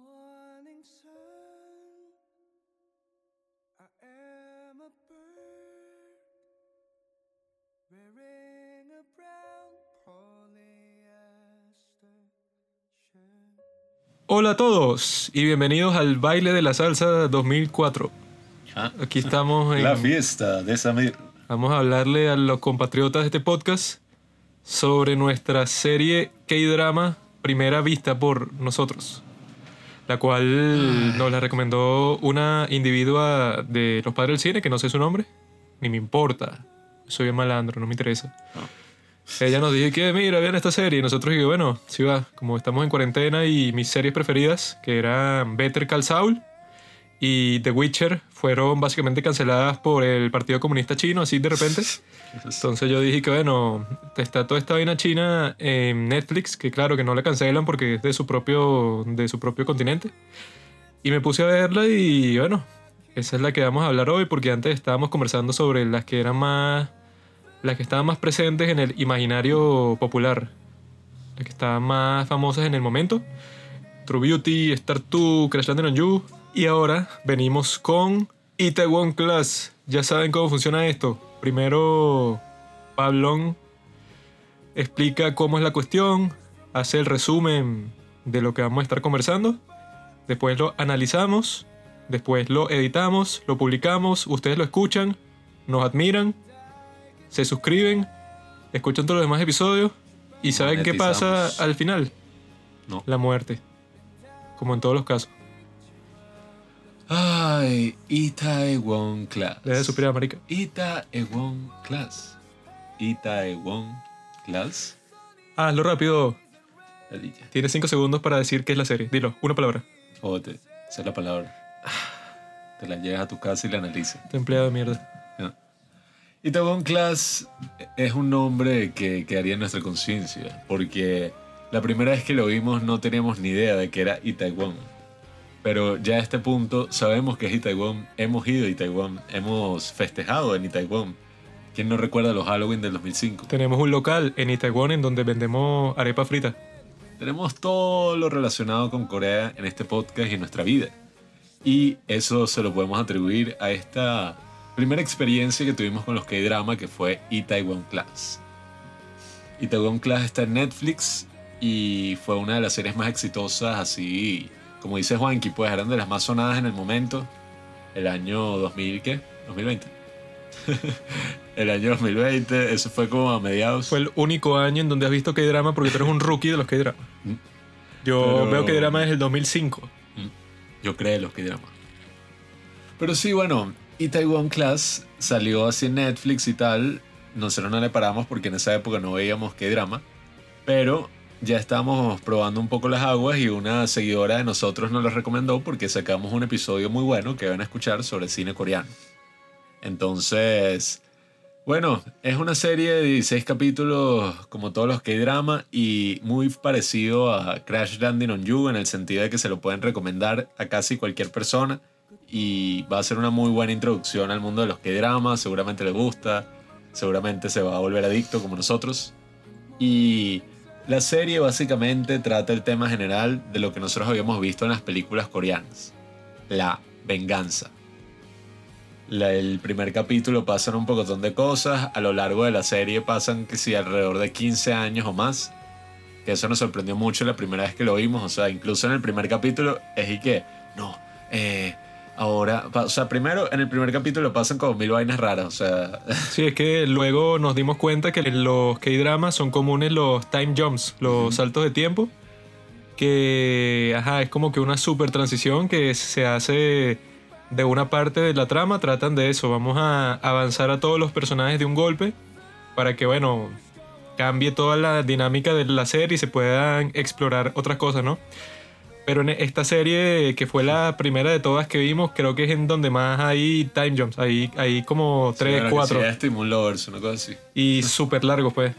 morning sun. I am a bird wearing a brown polyester shirt. Hola a todos y bienvenidos al Baile de la Salsa 2004. Ah, Aquí estamos en- La fiesta de Samir. Vamos a hablarle a los compatriotas de este podcast sobre nuestra serie K-Drama Primera Vista por nosotros. La cual nos la recomendó una individua de los padres del cine, que no sé su nombre, ni me importa. Soy un malandro, no me interesa. Ella nos dijo que, mira, vean esta serie. Y nosotros dijimos, bueno, sí va, como estamos en cuarentena y mis series preferidas, que eran Better Call Saul y The Witcher, fueron básicamente canceladas por el Partido Comunista Chino, así de repente. Entonces yo dije que, bueno, está toda esta vaina china en Netflix, que claro que no la cancelan porque es de su propio, de su propio continente. Y me puse a verla y, bueno, esa es la que vamos a hablar hoy, porque antes estábamos conversando sobre las que eran más las que estaban más presentes en el imaginario popular, las que estaban más famosas en el momento. True Beauty, Star 2, Crash Landing on You. Y ahora venimos con Itaewon Class. Ya saben cómo funciona esto. Primero, Pablón explica cómo es la cuestión, hace el resumen de lo que vamos a estar conversando. Después lo analizamos, después lo editamos, lo publicamos, ustedes lo escuchan, nos admiran se suscriben, escuchan todos los demás episodios y saben qué pasa al final. No. La muerte. Como en todos los casos. Ay, Itaewon Class. Le de suspirar, marica. Itaewon Class. Itaewon Class. Hazlo rápido. Ladilla. Tienes 5 segundos para decir qué es la serie. Dilo, una palabra. Joder, esa es la palabra. Te la llevas a tu casa y la analizas. Te empleado de mierda. No. Itaewon Class es un nombre que quedaría en nuestra conciencia, porque la primera vez que lo vimos no teníamos ni idea de que era Itaewon. Pero ya a este punto sabemos que es Itaewon, hemos ido a Itaewon, hemos festejado en Itaewon. ¿Quién no recuerda los Halloween del 2005? Tenemos un local en Itaewon en donde vendemos arepa frita. Tenemos todo lo relacionado con Corea en este podcast y en nuestra vida. Y eso se lo podemos atribuir a esta primera experiencia que tuvimos con los K-Drama, que fue Itaewon Class. Itaewon Class está en Netflix y fue una de las series más exitosas, así como dice Juanqui, pues eran de las más sonadas en el momento. El año 2000, ¿qué? 2020. el año 2020, eso fue como a mediados. Fue el único año en donde has visto K-Drama porque tú eres un rookie de los K-Drama. Mm. Yo Pero- veo K-Drama desde el 2005. Yo creo los que drama. Pero sí, bueno, Itaewon Class salió así en Netflix y tal. Nosotros no le paramos porque en esa época no veíamos qué drama. Pero ya estábamos probando un poco las aguas y una seguidora de nosotros nos lo recomendó porque sacamos un episodio muy bueno que van a escuchar sobre cine coreano. Entonces, bueno, es una serie de 16 capítulos como todos los K-drama y muy parecido a Crash Landing on You en el sentido de que se lo pueden recomendar a casi cualquier persona y va a ser una muy buena introducción al mundo de los K-drama, seguramente le gusta, seguramente se va a volver adicto como nosotros. Y la serie básicamente trata el tema general de lo que nosotros habíamos visto en las películas coreanas, la venganza. El primer capítulo pasan un pocotón de cosas, a lo largo de la serie pasan que sí, alrededor de 15 años o más, que eso nos sorprendió mucho la primera vez que lo vimos, o sea, incluso en el primer capítulo es y que, no, eh, ahora, o sea, primero en el primer capítulo pasan como mil vainas raras, o sea, Sí, es que luego nos dimos cuenta que en los K-dramas son comunes los time jumps, los Ujú. saltos de tiempo. Que, ajá, es como que una super transición que se hace de una parte de la trama. Tratan de eso. Vamos a avanzar a todos los personajes de un golpe para que, bueno, cambie toda la dinámica de la serie y se puedan explorar otras cosas, ¿no? Pero en esta serie, que fue la primera de todas que vimos, creo que es en donde más hay time jumps. Hay, hay como Sí, 3, bueno, que 4 sí, esto y Moon Lovers, una cosa así. y súper largo, pues.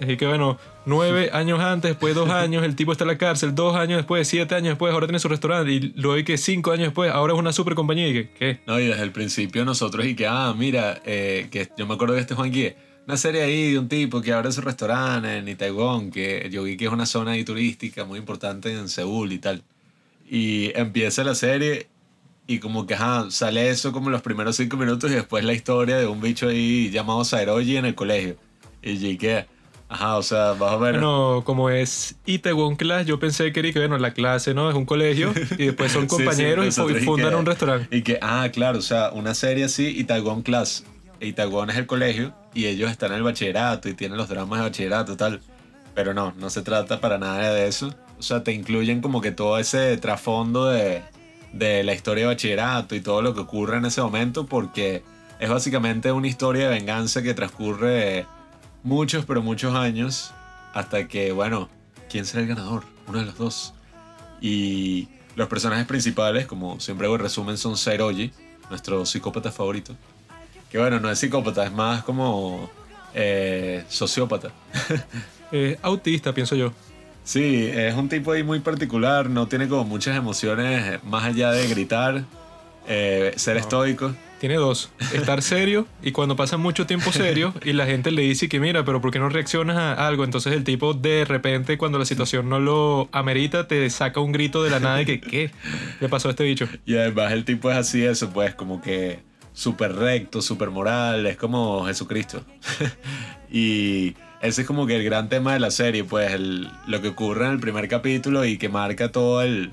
Así que bueno, nueve años antes, después de dos años, el tipo está en la cárcel, dos años después, siete años después, ahora tiene su restaurante, y luego hay que cinco años después, ahora es una super compañía, y que, ¿qué? No, y desde el principio nosotros y que, ah, mira, eh, que yo me acuerdo de este Juan Guille, una serie ahí de un tipo que abre su restaurante en Itaewon, que yo vi que es una zona ahí turística muy importante en Seúl y tal. y empieza la serie y como que ajá, sale eso como los primeros cinco minutos y después la historia de un bicho ahí llamado Saeroji en el colegio. Y yo que, ajá, o sea, vas a ver... Bueno, como es Itaewon Class, yo pensé que era que, bueno, la clase, ¿no? Es un colegio y después son Sí, sí, compañeros y, y fundan que- un restaurante. Y que, ah, claro, o sea, una serie así, Itaewon Class. Itaewon es el colegio y ellos están en el bachillerato y tienen los dramas de bachillerato tal. Pero no, no se trata para nada de eso. O sea, te incluyen como que todo ese trasfondo de, de la historia de bachillerato y todo lo que ocurre en ese momento porque es básicamente una historia de venganza que transcurre muchos, pero muchos años hasta que, bueno, ¿quién será el ganador? Uno de los dos. Y los personajes principales, como siempre hago el resumen, son Sairoji, nuestro psicópata favorito. Que bueno, no es psicópata, es más como eh, sociópata. Es autista, pienso yo. Sí, es un tipo ahí muy particular, no tiene como muchas emociones más allá de gritar, eh, ser estoico. Tiene dos. Estar serio y cuando pasa mucho tiempo serio y la gente le dice que mira, pero ¿por qué no reaccionas a algo? Entonces el tipo de repente cuando la situación no lo amerita te saca un grito de la nada de que ¿qué le pasó a este bicho? Y además el tipo es así, eso pues, como que súper recto, súper moral, es como Jesucristo. y ese es como que el gran tema de la serie, pues lo que ocurre en el primer capítulo y que marca todo el,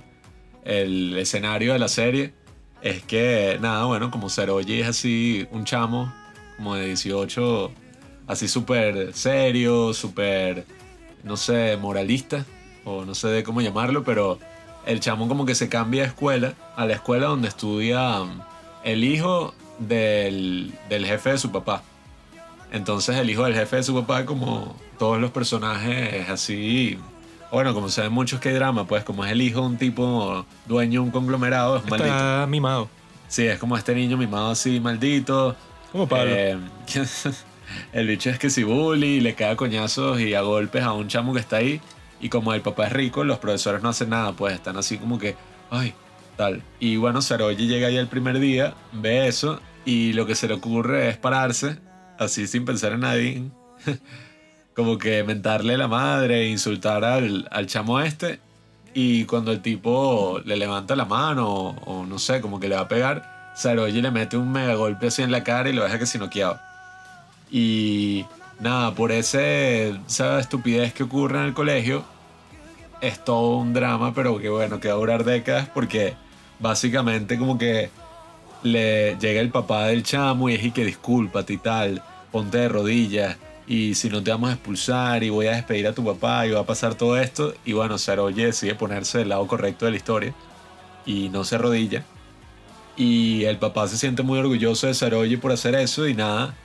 el escenario de la serie es que, nada, bueno, como Saroji es así un chamo como de 18, así súper serio, súper, no sé, moralista, o no sé de cómo llamarlo, pero el chamo como que se cambia de escuela, a la escuela donde estudia el hijo del, del jefe de su papá. Entonces el hijo del jefe de su papá, como todos los personajes así, bueno, como se ven muchos que drama, pues como es el hijo de un tipo dueño de un conglomerado, es maldito. Mimado. Sí, es como este niño mimado así, maldito. Como Pablo. Eh, el bicho es que si bully, le cae a coñazos y a golpes a un chamo que está ahí. Y como el papá es rico, los profesores no hacen nada, pues están así como que, ay, tal. Y bueno, Saroyi llega ahí el primer día, ve eso, y lo que se le ocurre es pararse, así sin pensar en nadie, como que mentarle la madre, insultar al, al chamo este. Y cuando el tipo le levanta la mano o, no sé, como que le va a pegar, Saroyi le mete un mega golpe así en la cara y lo deja que se noqueado. Y nada, por ese, esa estupidez que ocurre en el colegio, es todo un drama, pero que bueno, que va a durar décadas porque básicamente como que le llega el papá del chamo y es y que discúlpate y tal, ponte de rodillas y si no te vamos a expulsar y voy a despedir a tu papá y va a pasar todo esto y bueno, Saroye decide ponerse del lado correcto de la historia y no se arrodilla y el papá se siente muy orgulloso de Saroye por hacer eso y nada,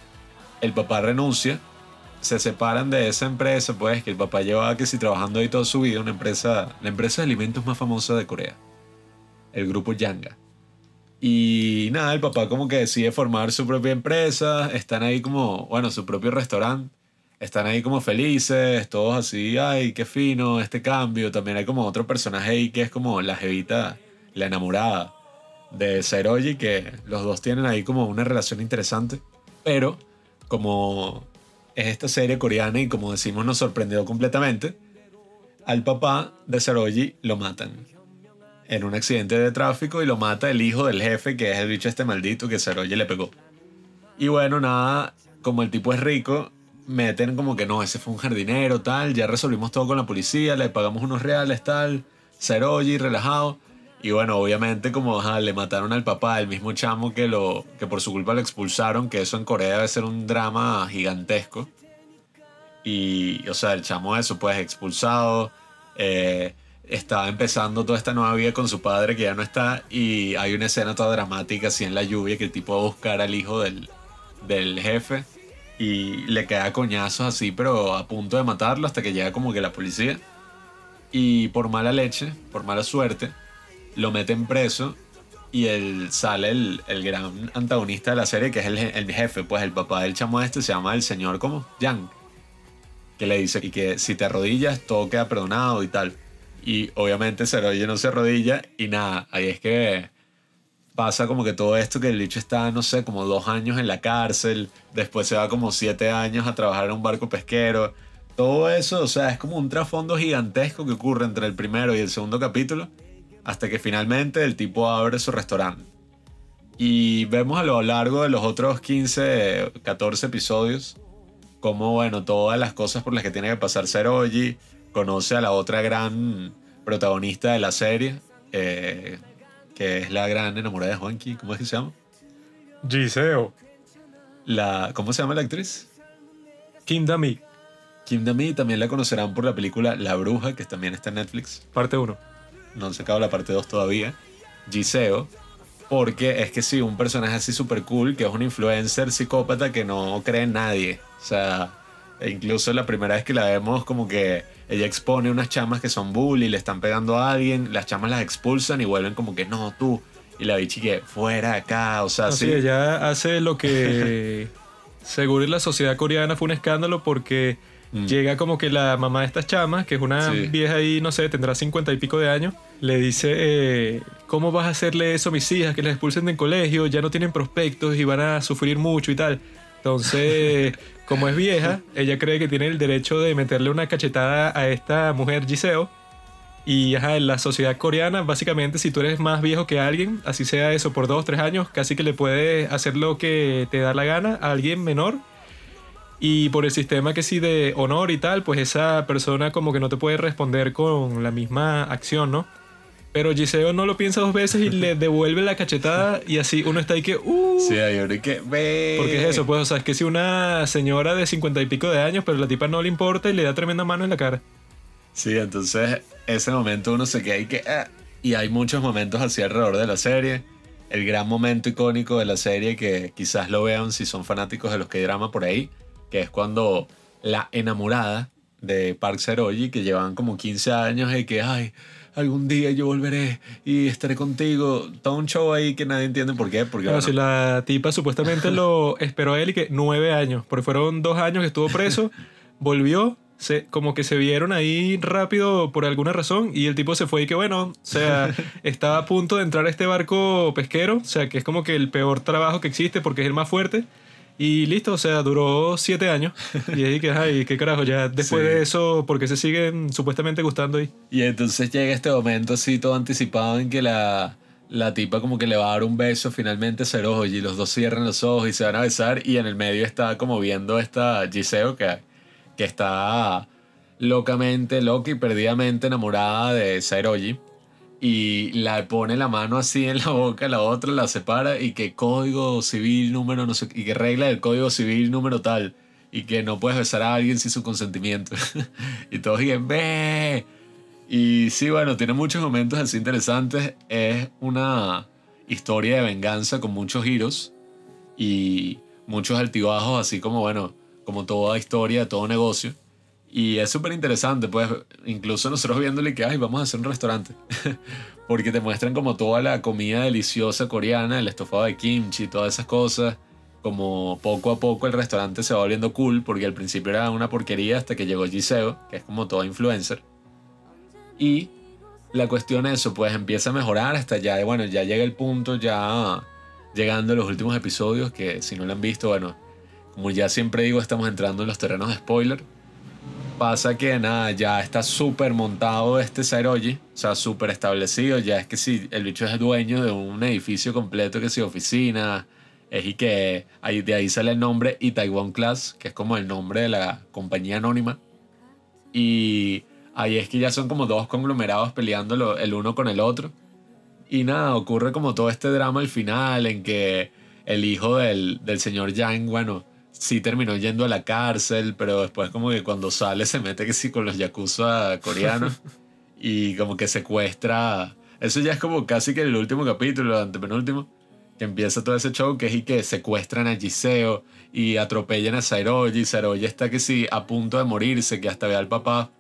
el papá renuncia se separan de esa empresa, pues, que el papá llevaba que si trabajando ahí toda su vida, una empresa, la empresa de alimentos más famosa de Corea, el grupo Yanga. Y nada, el papá como que decide formar su propia empresa, están ahí como, bueno, su propio restaurante, están ahí como felices, todos así, ay, qué fino este cambio. También hay como otro personaje ahí que es como la jevita, la enamorada de Seroji, que los dos tienen ahí como una relación interesante, pero como es esta serie coreana y como decimos nos sorprendió completamente, al papá de Saroji lo matan en un accidente de tráfico y lo mata el hijo del jefe que es el bicho este maldito que Saroji le pegó. Y bueno, nada, como el tipo es rico, meten como que no, ese fue un jardinero, tal, ya resolvimos todo con la policía, le pagamos unos reales, tal, Saroji relajado. Y bueno, obviamente como ajá, le mataron al papá, el mismo chamo que, lo, que por su culpa lo expulsaron, que eso en Corea debe ser un drama gigantesco. Y, o sea, el chamo eso, pues expulsado, eh, estaba empezando toda esta nueva vida con su padre que ya no está y hay una escena toda dramática así en la lluvia que el tipo va a buscar al hijo del, del jefe y le queda coñazos así, pero a punto de matarlo hasta que llega como que la policía. Y por mala leche, por mala suerte, lo meten preso y él sale el, el gran antagonista de la serie, que es el, el jefe, pues el papá del chamo este se llama el señor como Yang, que le dice y que si te arrodillas todo queda perdonado y tal. Y obviamente Seroye no se arrodilla y nada, ahí es que pasa como que todo esto que el bicho está, no sé, como dos años en la cárcel, después se va como siete años a trabajar en un barco pesquero. Todo eso, o sea, es como un trasfondo gigantesco que ocurre entre el primero y el segundo capítulo, hasta que finalmente el tipo abre su restaurante. Y vemos a lo largo de los otros 15, 14 episodios como, bueno, todas las cosas por las que tiene que pasar Seroji, conoce a la otra gran protagonista de la serie, eh, que es la gran enamorada de Juanqui, ¿cómo es que se llama? Giseo. La, ¿Cómo se llama la actriz? Kim Dami, Kim Dami también la conocerán por la película La Bruja, que también está en Netflix. parte 1. No han sacado la parte 2 todavía. Giseo, porque es que sí, un personaje así súper cool, que es un influencer psicópata que no cree en nadie. O sea, e incluso la primera vez que la vemos, como que ella expone unas chamas que son bully, le están pegando a alguien, las chamas las expulsan y vuelven como que no, tú. Y la bichi que fuera de acá, o sea, No, sí. sí, ella hace lo que seguro en la sociedad coreana fue un escándalo porque Mm. llega como que la mamá de estas chamas, que es una Sí. vieja ahí, no sé, tendrá cincuenta y pico de años, le dice, eh, ¿cómo vas a hacerle eso a mis hijas? Que las expulsen del colegio, ya no tienen prospectos y van a sufrir mucho y tal. Entonces, como es vieja, ella cree que tiene el derecho de meterle una cachetada a esta mujer Giseo. Y ajá, en la sociedad coreana, básicamente, si tú eres más viejo que alguien, así sea eso por dos, tres años, casi que le puedes hacer lo que te da la gana a alguien menor. Y por el sistema que sí de honor y tal, pues esa persona como que no te puede responder con la misma acción, ¿no? Pero Giseo no lo piensa dos veces y le devuelve la cachetada y así uno está ahí que... Uh, Sí, uno que ve. porque es eso, pues, o sea, es que si una señora de cincuenta y pico de años, pero la tipa no le importa y le da tremenda mano en la cara. Sí, entonces ese momento uno se queda ahí que... ah, y hay muchos momentos así alrededor de la serie. El gran momento icónico de la serie que quizás lo vean si son fanáticos de los que drama por ahí, que es cuando la enamorada de Park Seroji, que llevan como 15 años y que, ay, algún día yo volveré y estaré contigo. Todo un show ahí que nadie entiende por qué. Porque, Bueno, bueno, si la tipa supuestamente lo esperó a él y que nueve años, porque fueron dos años que estuvo preso, volvió, se, como que se vieron ahí rápido por alguna razón y el tipo se fue y que bueno, o sea, estaba a punto de entrar a este barco pesquero, o sea, que es como que el peor trabajo que existe porque es el más fuerte. Y listo, o sea, duró siete años. Y ahí que, ay, qué carajo, ya después Sí. de eso, porque se siguen supuestamente gustando ahí? Y entonces llega este momento así todo anticipado en que la, la tipa como que le va a dar un beso finalmente a Seroji y los dos cierran los ojos y se van a besar y en el medio está como viendo esta Giseo que, que está locamente, loca y perdidamente enamorada de Seroji y la pone la mano así en la boca, la otra la separa y que código civil número no sé, y que regla del código civil número tal y que no puedes besar a alguien sin su consentimiento. y todos digan, ve. Y sí, bueno, tiene muchos momentos así interesantes. Es una historia de venganza con muchos giros y muchos altibajos, así como, bueno, como toda historia, todo negocio. Y es súper interesante, pues, incluso nosotros viéndole que, ay, vamos a hacer un restaurante. Porque te muestran como toda la comida deliciosa coreana, el estofado de kimchi, todas esas cosas. Como poco a poco el restaurante se va volviendo cool, porque al principio era una porquería hasta que llegó Giseo, que es como todo influencer. Y la cuestión es eso, pues empieza a mejorar hasta ya, bueno, ya llega el punto, ya llegando los últimos episodios, que si no lo han visto, bueno, como ya siempre digo, estamos entrando en los terrenos de spoiler. Pasa que nada, ya está súper montado este Sairoji, o sea, súper establecido, ya es que si el bicho es dueño de un edificio completo, que si oficina, es y que ahí, de ahí sale el nombre Itaewon Class, que es como el nombre de la compañía anónima. Y ahí es que ya son como dos conglomerados peleando el uno con el otro. Y nada, ocurre como todo este drama al final en que el hijo del, del señor Yang, bueno, sí terminó yendo a la cárcel, pero después como que cuando sale se mete que sí con los yakuza coreanos y como que secuestra... Eso ya es como casi que el último capítulo, el antepenúltimo, que empieza todo ese show que es y que secuestran a Giseo y atropellan a Sairoji. Sairoji está que sí a punto de morirse, que hasta ve al papá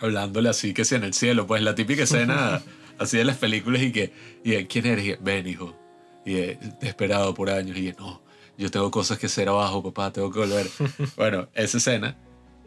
hablándole así que sí en el cielo. Pues la típica escena así de las películas y que, y ¿quién eres? Y ven, hijo. Y de, desesperado por años. Y no, yo tengo cosas que hacer abajo, papá, tengo que volver. bueno, esa escena.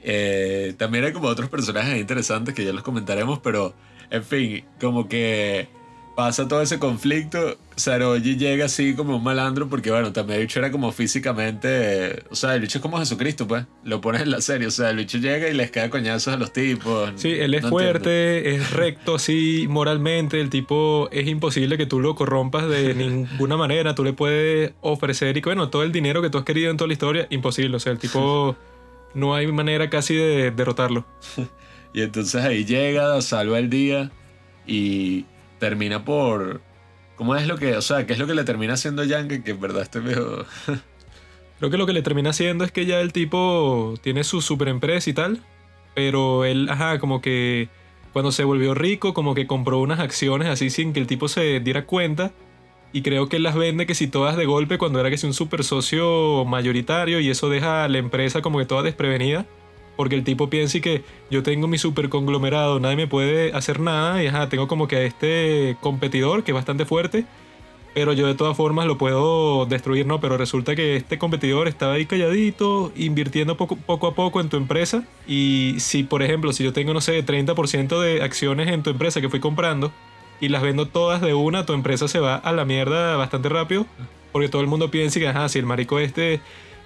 Eh, también hay como otros personajes interesantes que ya los comentaremos, pero en fin, como que pasa todo ese conflicto, Saroji llega así como un malandro porque, bueno, también el bicho era como físicamente... O sea, el bicho es como Jesucristo, pues. Lo pones en la serie. O sea, el bicho llega y les cae coñazos a los tipos. Sí, él es No fuerte, entiendo. es recto así moralmente, el tipo es imposible que tú lo corrompas de ninguna manera, tú le puedes ofrecer y que, bueno, todo el dinero que tú has querido en toda la historia, imposible, o sea, el tipo no hay manera casi de derrotarlo. Y entonces ahí llega, salva el día y termina por... ¿Cómo es lo que... O sea, ¿qué es lo que le termina haciendo Yang? Que, en verdad este viejo... Creo que lo que le termina haciendo es que ya el tipo tiene su super empresa y tal, pero él, ajá, como que cuando se volvió rico, como que compró unas acciones así sin que el tipo se diera cuenta. Y creo que él las vende que si todas de golpe cuando era que si un super socio mayoritario y eso deja a la empresa como que toda desprevenida. Porque el tipo piensa que yo tengo mi super conglomerado, nadie me puede hacer nada y ajá, tengo como que a este competidor que es bastante fuerte pero yo de todas formas lo puedo destruir, ¿no? Pero resulta que este competidor estaba ahí calladito, invirtiendo poco, poco a poco en tu empresa. Y si, por ejemplo, si yo tengo, no sé, 30% de acciones en tu empresa que fui comprando y las vendo todas de una, tu empresa se va a la mierda bastante rápido. Porque todo el mundo piensa que, ajá, si el marico este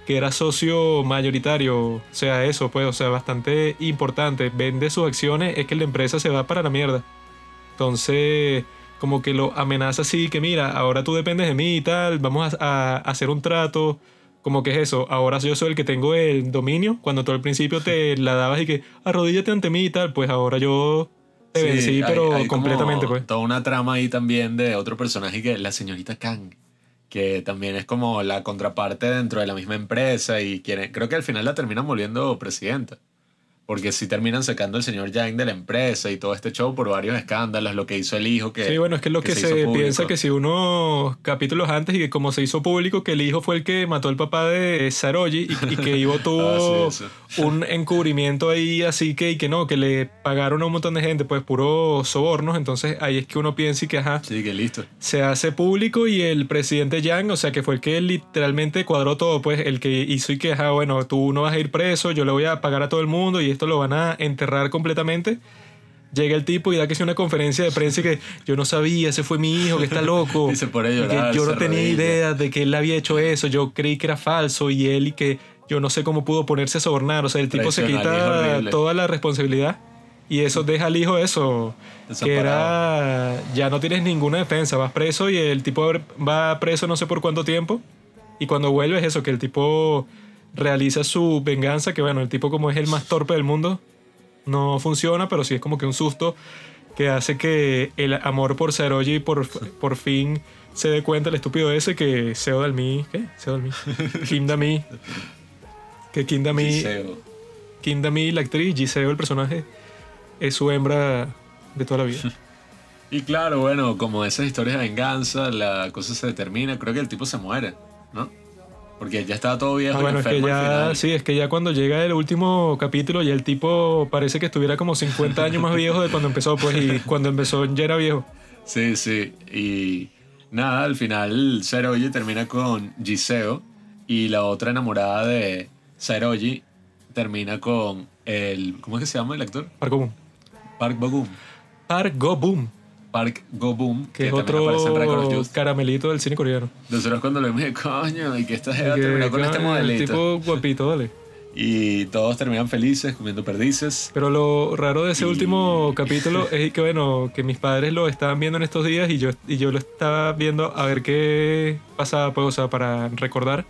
que era socio mayoritario, o sea, eso, pues, o sea, bastante importante, vende sus acciones, es que la empresa se va para la mierda. Entonces, como que lo amenaza así, que mira, ahora tú dependes de mí y tal, vamos a, a hacer un trato. Como que es eso, ahora yo soy el que tengo el dominio, cuando tú al principio te la dabas y que arrodíllate ante mí y tal, pues ahora yo te Sí, vencí, hay- pero hay completamente, pues. Toda una trama ahí también de otro personaje que es la señorita Kang, que también es como la contraparte dentro de la misma empresa y quiere, creo que al final la terminan volviendo presidenta. Porque si terminan sacando al señor Yang de la empresa y todo este show por varios escándalos, lo que hizo el hijo que... Sí, bueno, es que lo que, se, piensa que si unos capítulos antes y que como se hizo público que el hijo fue el que mató al papá de Saroji y, y que Ivo tuvo Ah, sí, un encubrimiento ahí así que y que no, que le pagaron a un montón de gente pues puros sobornos, entonces ahí es que uno piensa y que ajá, Sí, que listo. se hace público y el presidente Yang, o sea, que fue el que literalmente cuadró todo, pues el que hizo y que, ajá, bueno, tú no vas a ir preso, yo le voy a pagar a todo el mundo y esto lo van a enterrar completamente. Llega el tipo y da que sea una conferencia de prensa y que yo no sabía, ese fue mi hijo, que está loco. Y se pone a que yo no tenía idea de que él había hecho eso, yo creí que era falso y él y que yo no sé cómo pudo ponerse a sobornar, o sea, el tipo se quita toda la responsabilidad y eso deja al hijo eso, que era ya no tienes ninguna defensa, vas preso y el tipo va preso no sé por cuánto tiempo y cuando vuelve es eso, que el tipo realiza su venganza, que bueno, el tipo como es el más torpe del mundo, no funciona, pero sí es como que un susto que hace que el amor por Saroji por, por fin se dé cuenta el estúpido ese que Seo Dalmi, ¿qué? Seo Dalmi, Kim Dami, que Kim Dami, Giseo. Kim Dami, la actriz, Giseo, el personaje, es su hembra de toda la vida. Y claro, bueno, como esas historias de venganza, la cosa se determina. Creo que el tipo se muere, ¿no? Porque ya estaba todo viejo Ah, y bueno, es que ya, sí, es que ya cuando llega el último capítulo ya el tipo parece que estuviera como 50 años más viejo de cuando empezó, pues, y cuando empezó ya era viejo. Sí, sí. Y nada, al final Saroji termina con Giseo y la otra enamorada de Saroji termina con el... ¿Cómo es que se llama el actor? Park Boom. Park Bogum. Park Go Boom, Park Go Boom, que es Record of otro caramelito del cine coreano. Nosotros cuando lo vimos, dije, coño, y que esta jeva Que- terminó con que este el modelito. tipo guapito, dale. Y todos terminan felices comiendo perdices. Pero lo raro de ese Y- último capítulo es que, bueno, que mis padres lo estaban viendo en estos días y yo, y yo lo estaba viendo a ver qué pasaba, pues, o sea, para recordar.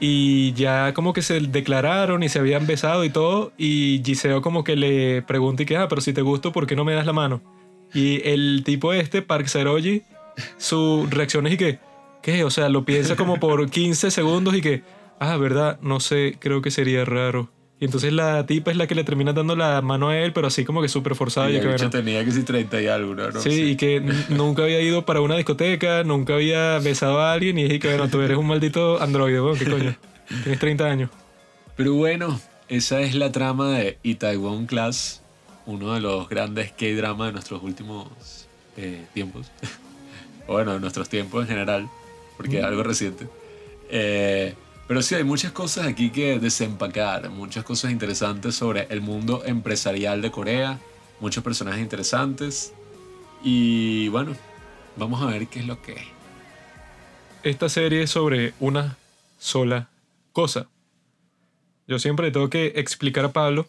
Y ya como que se declararon y se habían besado y todo. Y Giseo como que le pregunta y que, ah, pero si te gusto, ¿por qué no me das la mano? Y el tipo este, Park Seroji, su reacción es y que, ¿qué? O sea, lo piensa como por 15 segundos y que, ah, verdad, no sé, creo que sería raro. Y entonces la tipa es la que le termina dando la mano a él, pero así como que súper forzada. y que, bueno, tenía que si 30 y algo, ¿no? No sí, sé. y que nunca había ido para una discoteca, nunca había besado a alguien y dije que, bueno, tú eres un maldito androide, weón, ¿qué coño? Tienes 30 años. Pero bueno, esa es la trama de Itaewon Class, uno de los grandes K-dramas de nuestros últimos eh, tiempos. o bueno, de nuestros tiempos en general, porque es algo reciente. Eh, pero sí, hay muchas cosas aquí que desempacar, muchas cosas interesantes sobre el mundo empresarial de Corea, muchos personajes interesantes. Y bueno, Vamos a ver qué es lo que es. Esta serie es sobre una sola cosa. Yo siempre le tengo que explicar a Pablo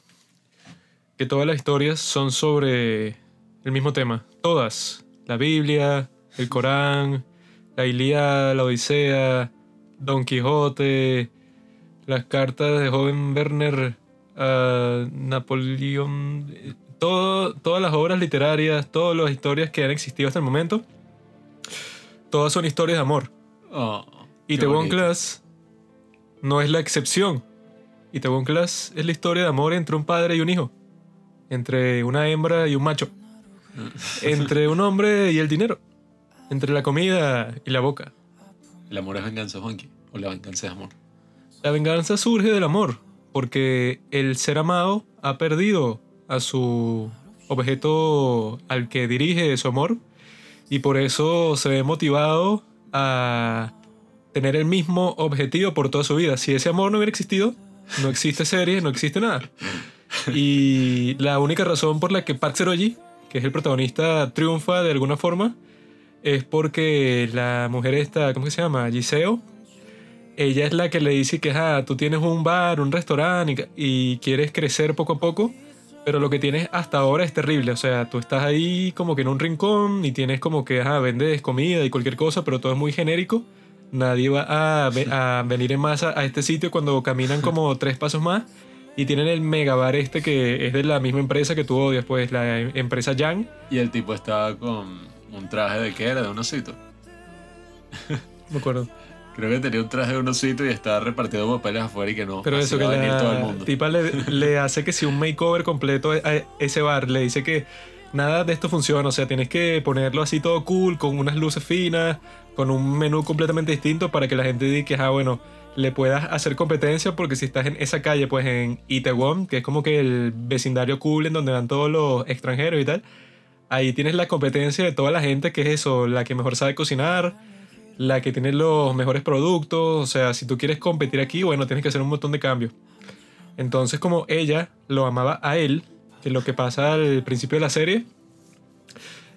que todas las historias son sobre el mismo tema. Todas. La Biblia, el Corán, la Ilíada, la Odisea, Don Quijote, las cartas de joven Werner a Napoleón, todo, todas las obras literarias, todas las historias que han existido hasta el momento, todas son historias de amor. Oh, Y The One. Class no es la excepción. Y The One Class es la historia de amor entre un padre y un hijo, entre una hembra y un macho, entre un hombre y el dinero, entre la comida y la boca. El amor es venganza, Juanqui. O la venganza es amor. La venganza surge del amor, porque el ser amado ha perdido a su objeto al que dirige su amor y por eso se ve motivado a tener el mismo objetivo por toda su vida. Si ese amor no hubiera existido, no existe serie, no existe nada. Y la única razón por la que Park Seroji, que es el protagonista, triunfa de alguna forma, es porque la mujer esta, ¿cómo que se llama? Giseo, ella es la que le dice que ah, tú tienes un bar, un restaurante y, y quieres crecer poco a poco, pero lo que tienes hasta ahora es terrible. O sea, tú estás ahí como que en un rincón y tienes como que ah, vendes comida y cualquier cosa, pero todo es muy genérico. Nadie va a, a venir en masa a este sitio cuando caminan como tres pasos más y tienen el mega bar este que es de la misma empresa que tú odias, pues la em- empresa Yang. Y el tipo estaba con un traje de qué era, de un osito. Me acuerdo. Creo que tenía un traje de un osito y estaba repartiendo papeles afuera y que no. Pero eso que va a venir todo el la mundo. tipa le, le hace que si un makeover completo a ese bar, le dice que nada de esto funciona, o sea, tienes que ponerlo así todo cool, con unas luces finas, con un menú completamente distinto para que la gente diga que, ah, bueno, le puedas hacer competencia porque si estás en esa calle, pues en Itaewon, que es como que el vecindario cool en donde van todos los extranjeros y tal, ahí tienes la competencia de toda la gente que es eso, la que mejor sabe cocinar, la que tiene los mejores productos, o sea, si tú quieres competir aquí, bueno, tienes que hacer un montón de cambios. Entonces, como ella lo amaba a él, que lo que pasa al principio de la serie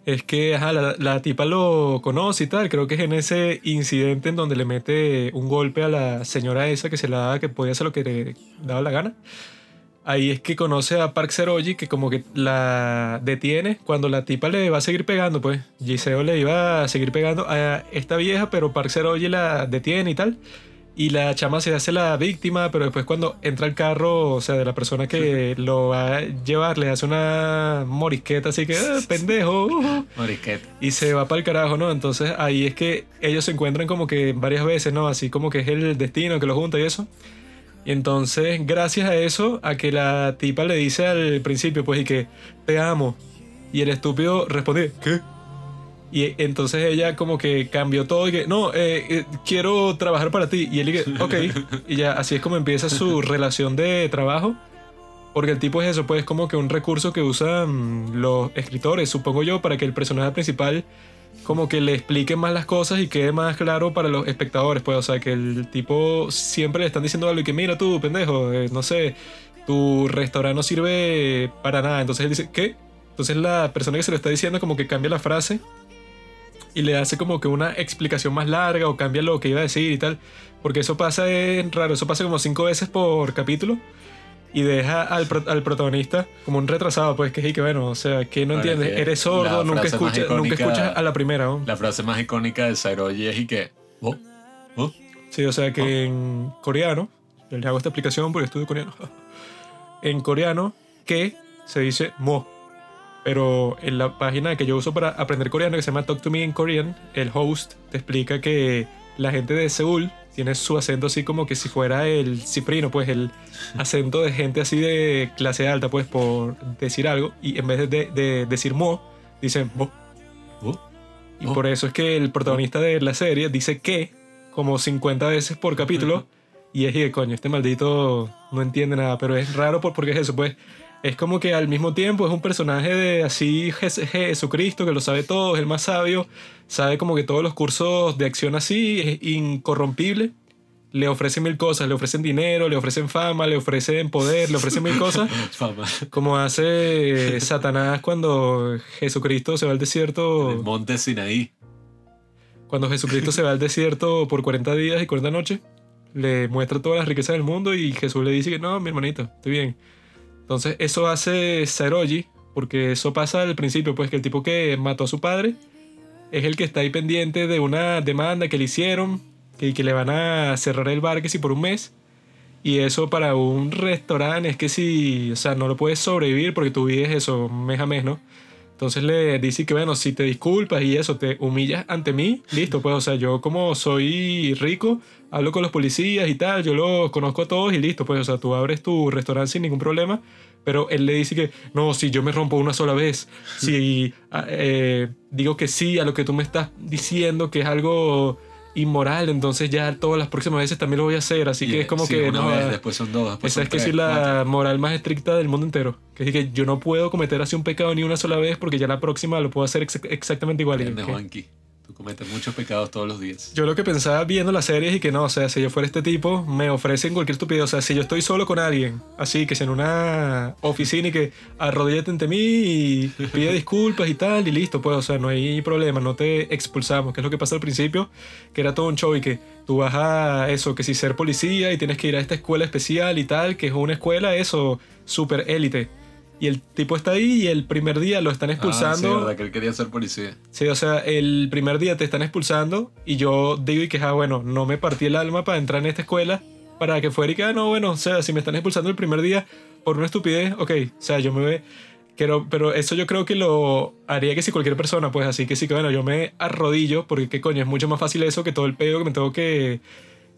es que ajá, la, la tipa lo conoce y tal, creo que es en ese incidente en donde le mete un golpe a la señora esa que se la daba, que podía hacer lo que le daba la gana. Ahí es que conoce a Park Seroji, que como que la detiene cuando la tipa le va a seguir pegando, pues. Giseo le iba a seguir pegando a esta vieja, pero Park Seroji la detiene y tal. Y la chama se hace la víctima, pero después cuando entra el carro, o sea, de la persona que lo va a llevar, le hace una morisqueta así que, "Ah, pendejo. uh". Morisqueta. Y se va para el carajo, ¿no? Entonces ahí es que ellos se encuentran como que varias veces, ¿no? Así como que es el destino que los junta y eso. Y entonces, gracias a eso, a que la tipa le dice al principio, pues, y que te amo. Y el estúpido responde, ¿qué? Y entonces ella como que cambió todo y que, no, eh, eh, quiero trabajar para ti. Y él y que, ok. Y ya así es como empieza su relación de trabajo. Porque el tipo es eso, pues como que un recurso que usan los escritores, supongo yo, para que el personaje principal como que le explique más las cosas y quede más claro para los espectadores, pues, o sea, que el tipo siempre le están diciendo algo y que mira tú, pendejo, eh, no sé, tu restaurante no sirve para nada. Entonces él dice, ¿qué? Entonces la persona que se lo está diciendo como que cambia la frase y le hace como que una explicación más larga o cambia lo que iba a decir y tal. Porque eso pasa en raro, eso pasa como cinco veces por capítulo y deja al, pro- al protagonista como un retrasado, pues que y que bueno, o sea, que no entiendes, que eres sordo, nunca escuchas, nunca icónica- escuchas a la primera. ¿no? La frase más icónica de Sairoji es y que. ¿Oh? ¿Oh? Sí, o sea que en coreano, les hago esta explicación porque estudio coreano. En coreano, que se dice mo. Pero en la página que yo uso para aprender coreano, que se llama Talk to Me in Korean, el host te explica que la gente de Seúl tiene su acento así como que si fuera el ciprino, pues el acento de gente así de clase alta, pues por decir algo. Y en vez de, de decir mo, dicen mo. ¿Oh? Y Oh. por eso es que el protagonista de la serie dice que como 50 veces por capítulo. Y es que, coño, este maldito no entiende nada. Pero es raro por- porque es eso, pues. Es como que al mismo tiempo es un personaje de así Jes- Jesucristo que lo sabe todo, es el más sabio, sabe como que todos los cursos de acción así, es incorrompible. Le ofrecen mil cosas, le ofrecen dinero, le ofrecen fama, le ofrecen poder, le ofrecen mil cosas. Fama. Como hace Satanás cuando Jesucristo se va al desierto. El monte Sinaí. cuando Jesucristo se va al desierto por 40 días y 40 noches, le muestra todas las riquezas del mundo y Jesús le dice que no, mi hermanito, estoy bien. Entonces eso hace Saroji, porque eso pasa al principio, pues que el tipo que mató a su padre es el que está ahí pendiente de una demanda que le hicieron, que, que le van a cerrar el bar que si por un mes. Y eso para un restaurante es que si, o sea, no lo puedes sobrevivir porque tú vives eso mes a mes, ¿no? Entonces le dice que, bueno, si te disculpas y eso, te humillas ante mí, listo, pues, o sea, yo como soy rico, hablo con los policías y tal, yo los conozco a todos y listo, pues, o sea, tú abres tu restaurante sin ningún problema, pero él le dice que, no, si yo me rompo una sola vez, si ah, eh, digo que sí a lo que tú me estás diciendo, que es algo inmoral, entonces ya todas las próximas veces también lo voy a hacer, así que es como sí, que... una no, vez, ah, después son dos, después esa son es que sí la moral más estricta del mundo entero. Que es que yo no puedo cometer así un pecado ni una sola vez porque ya la próxima lo puedo hacer ex- exactamente igual. Cometes muchos pecados todos los días. Yo lo que pensaba viendo las series y que no, o sea, si yo fuera este tipo, me ofrecen cualquier estupidez. O sea, si yo estoy solo con alguien, así que sea en una oficina y que arrodíllate ante mí y pide disculpas y tal, y listo, pues, o sea, no hay problema, no te expulsamos, que es lo que pasa al principio, que era todo un show y que tú vas a eso, que si ser policía y tienes que ir a esta escuela especial y tal, que es una escuela, eso, súper élite. Y el tipo está ahí y el primer día lo están Ah, sí, expulsando. verdad que él quería ser policía. Sí, o sea, el primer día te están expulsando y yo digo y que, ah, bueno, no me partí el alma para entrar en esta escuela para que fuera y que, ah, no, bueno, o sea, si me están expulsando el primer día por una estupidez, ok, o sea, yo me ve, quiero, pero eso yo creo que lo haría que si cualquier persona, pues así que sí que, bueno, yo me arrodillo porque, qué coño, es mucho más fácil eso que todo el pedo que me tengo que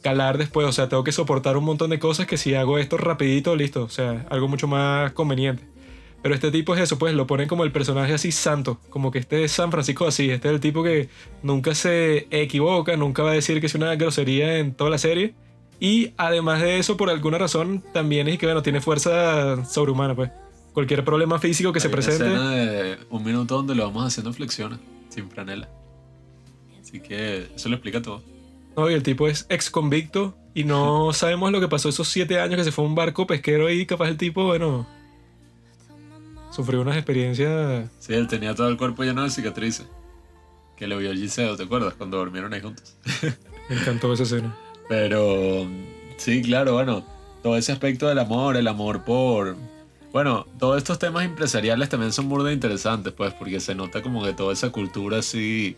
calar después, o sea, tengo que soportar un montón de cosas que si hago esto rapidito, listo, o sea, algo mucho más conveniente. Pero este tipo es eso, pues lo ponen como el personaje así santo, como que este es San Francisco así, este es el tipo que nunca se equivoca, nunca va a decir que es una grosería en toda la serie. Y además de eso, por alguna razón, también es que, bueno, tiene fuerza sobrehumana, pues. Cualquier problema físico que se Hay una presente. escena de un minuto donde lo vamos haciendo flexiones, sin franela. Así que eso lo explica todo. No, y el tipo es ex convicto y no sabemos lo que pasó esos siete años que se fue a un barco pesquero y capaz el tipo, bueno, sufrió unas experiencias. Sí, él tenía todo el cuerpo lleno de cicatrices. Que le vio Giseo, ¿te acuerdas? Cuando durmieron ahí juntos. Me encantó esa escena. Pero sí, claro, bueno, todo ese aspecto del amor, el amor por... Bueno, todos estos temas empresariales también son burda interesantes, pues, porque se nota como que toda esa cultura así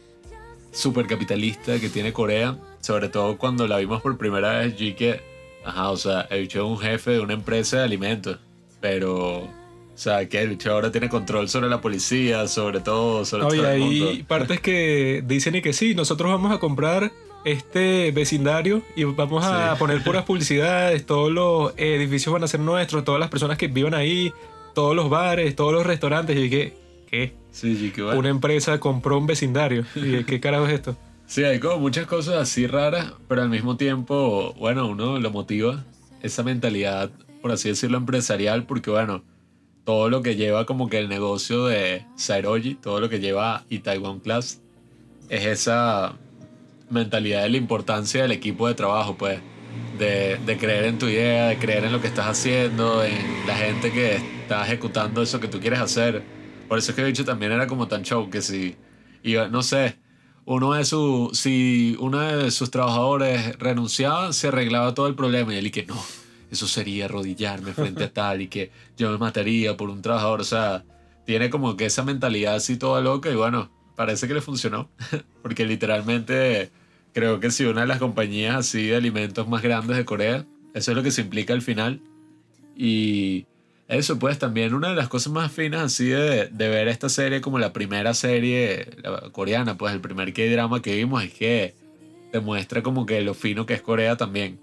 súper capitalista que tiene Corea, sobre todo cuando la vimos por primera vez, y que, ajá, o sea, el bicho es un jefe de una empresa de alimentos, pero, o sea, que el bicho ahora tiene control sobre la policía, sobre todo, sobre todo el hay mundo. partes que dicen y que sí, nosotros vamos a comprar este vecindario y vamos a Sí. poner puras publicidades, todos los edificios van a ser nuestros, todas las personas que vivan ahí, todos los bares, todos los restaurantes. Y dije, ¿qué? Sí, y que bueno. Una empresa compró un vecindario. Y dije, ¿qué carajo es esto? Sí, hay como muchas cosas así raras, pero al mismo tiempo, bueno, uno lo motiva esa mentalidad, por así decirlo, empresarial, porque bueno, todo lo que lleva como que el negocio de Sairoji, todo lo que lleva Itaewon Class, es esa mentalidad de la importancia del equipo de trabajo, pues, de, de creer en tu idea, de creer en lo que estás haciendo, en la gente que está ejecutando eso que tú quieres hacer. Por eso es que he dicho también era como tan show que si, iba, no sé, uno de su, si uno de sus trabajadores renunciaba, se arreglaba todo el problema y él y que no, eso sería arrodillarme frente a tal y que yo me mataría por un trabajador, o sea, tiene como que esa mentalidad así toda loca y bueno, parece que le funcionó, porque literalmente creo que si una de las compañías así de alimentos más grandes de Corea, eso es lo que se implica al final. Y eso, pues también una de las cosas más finas así de, ver esta serie como la primera serie coreana, pues el primer K-drama que vimos es que te muestra como que lo fino que es Corea también.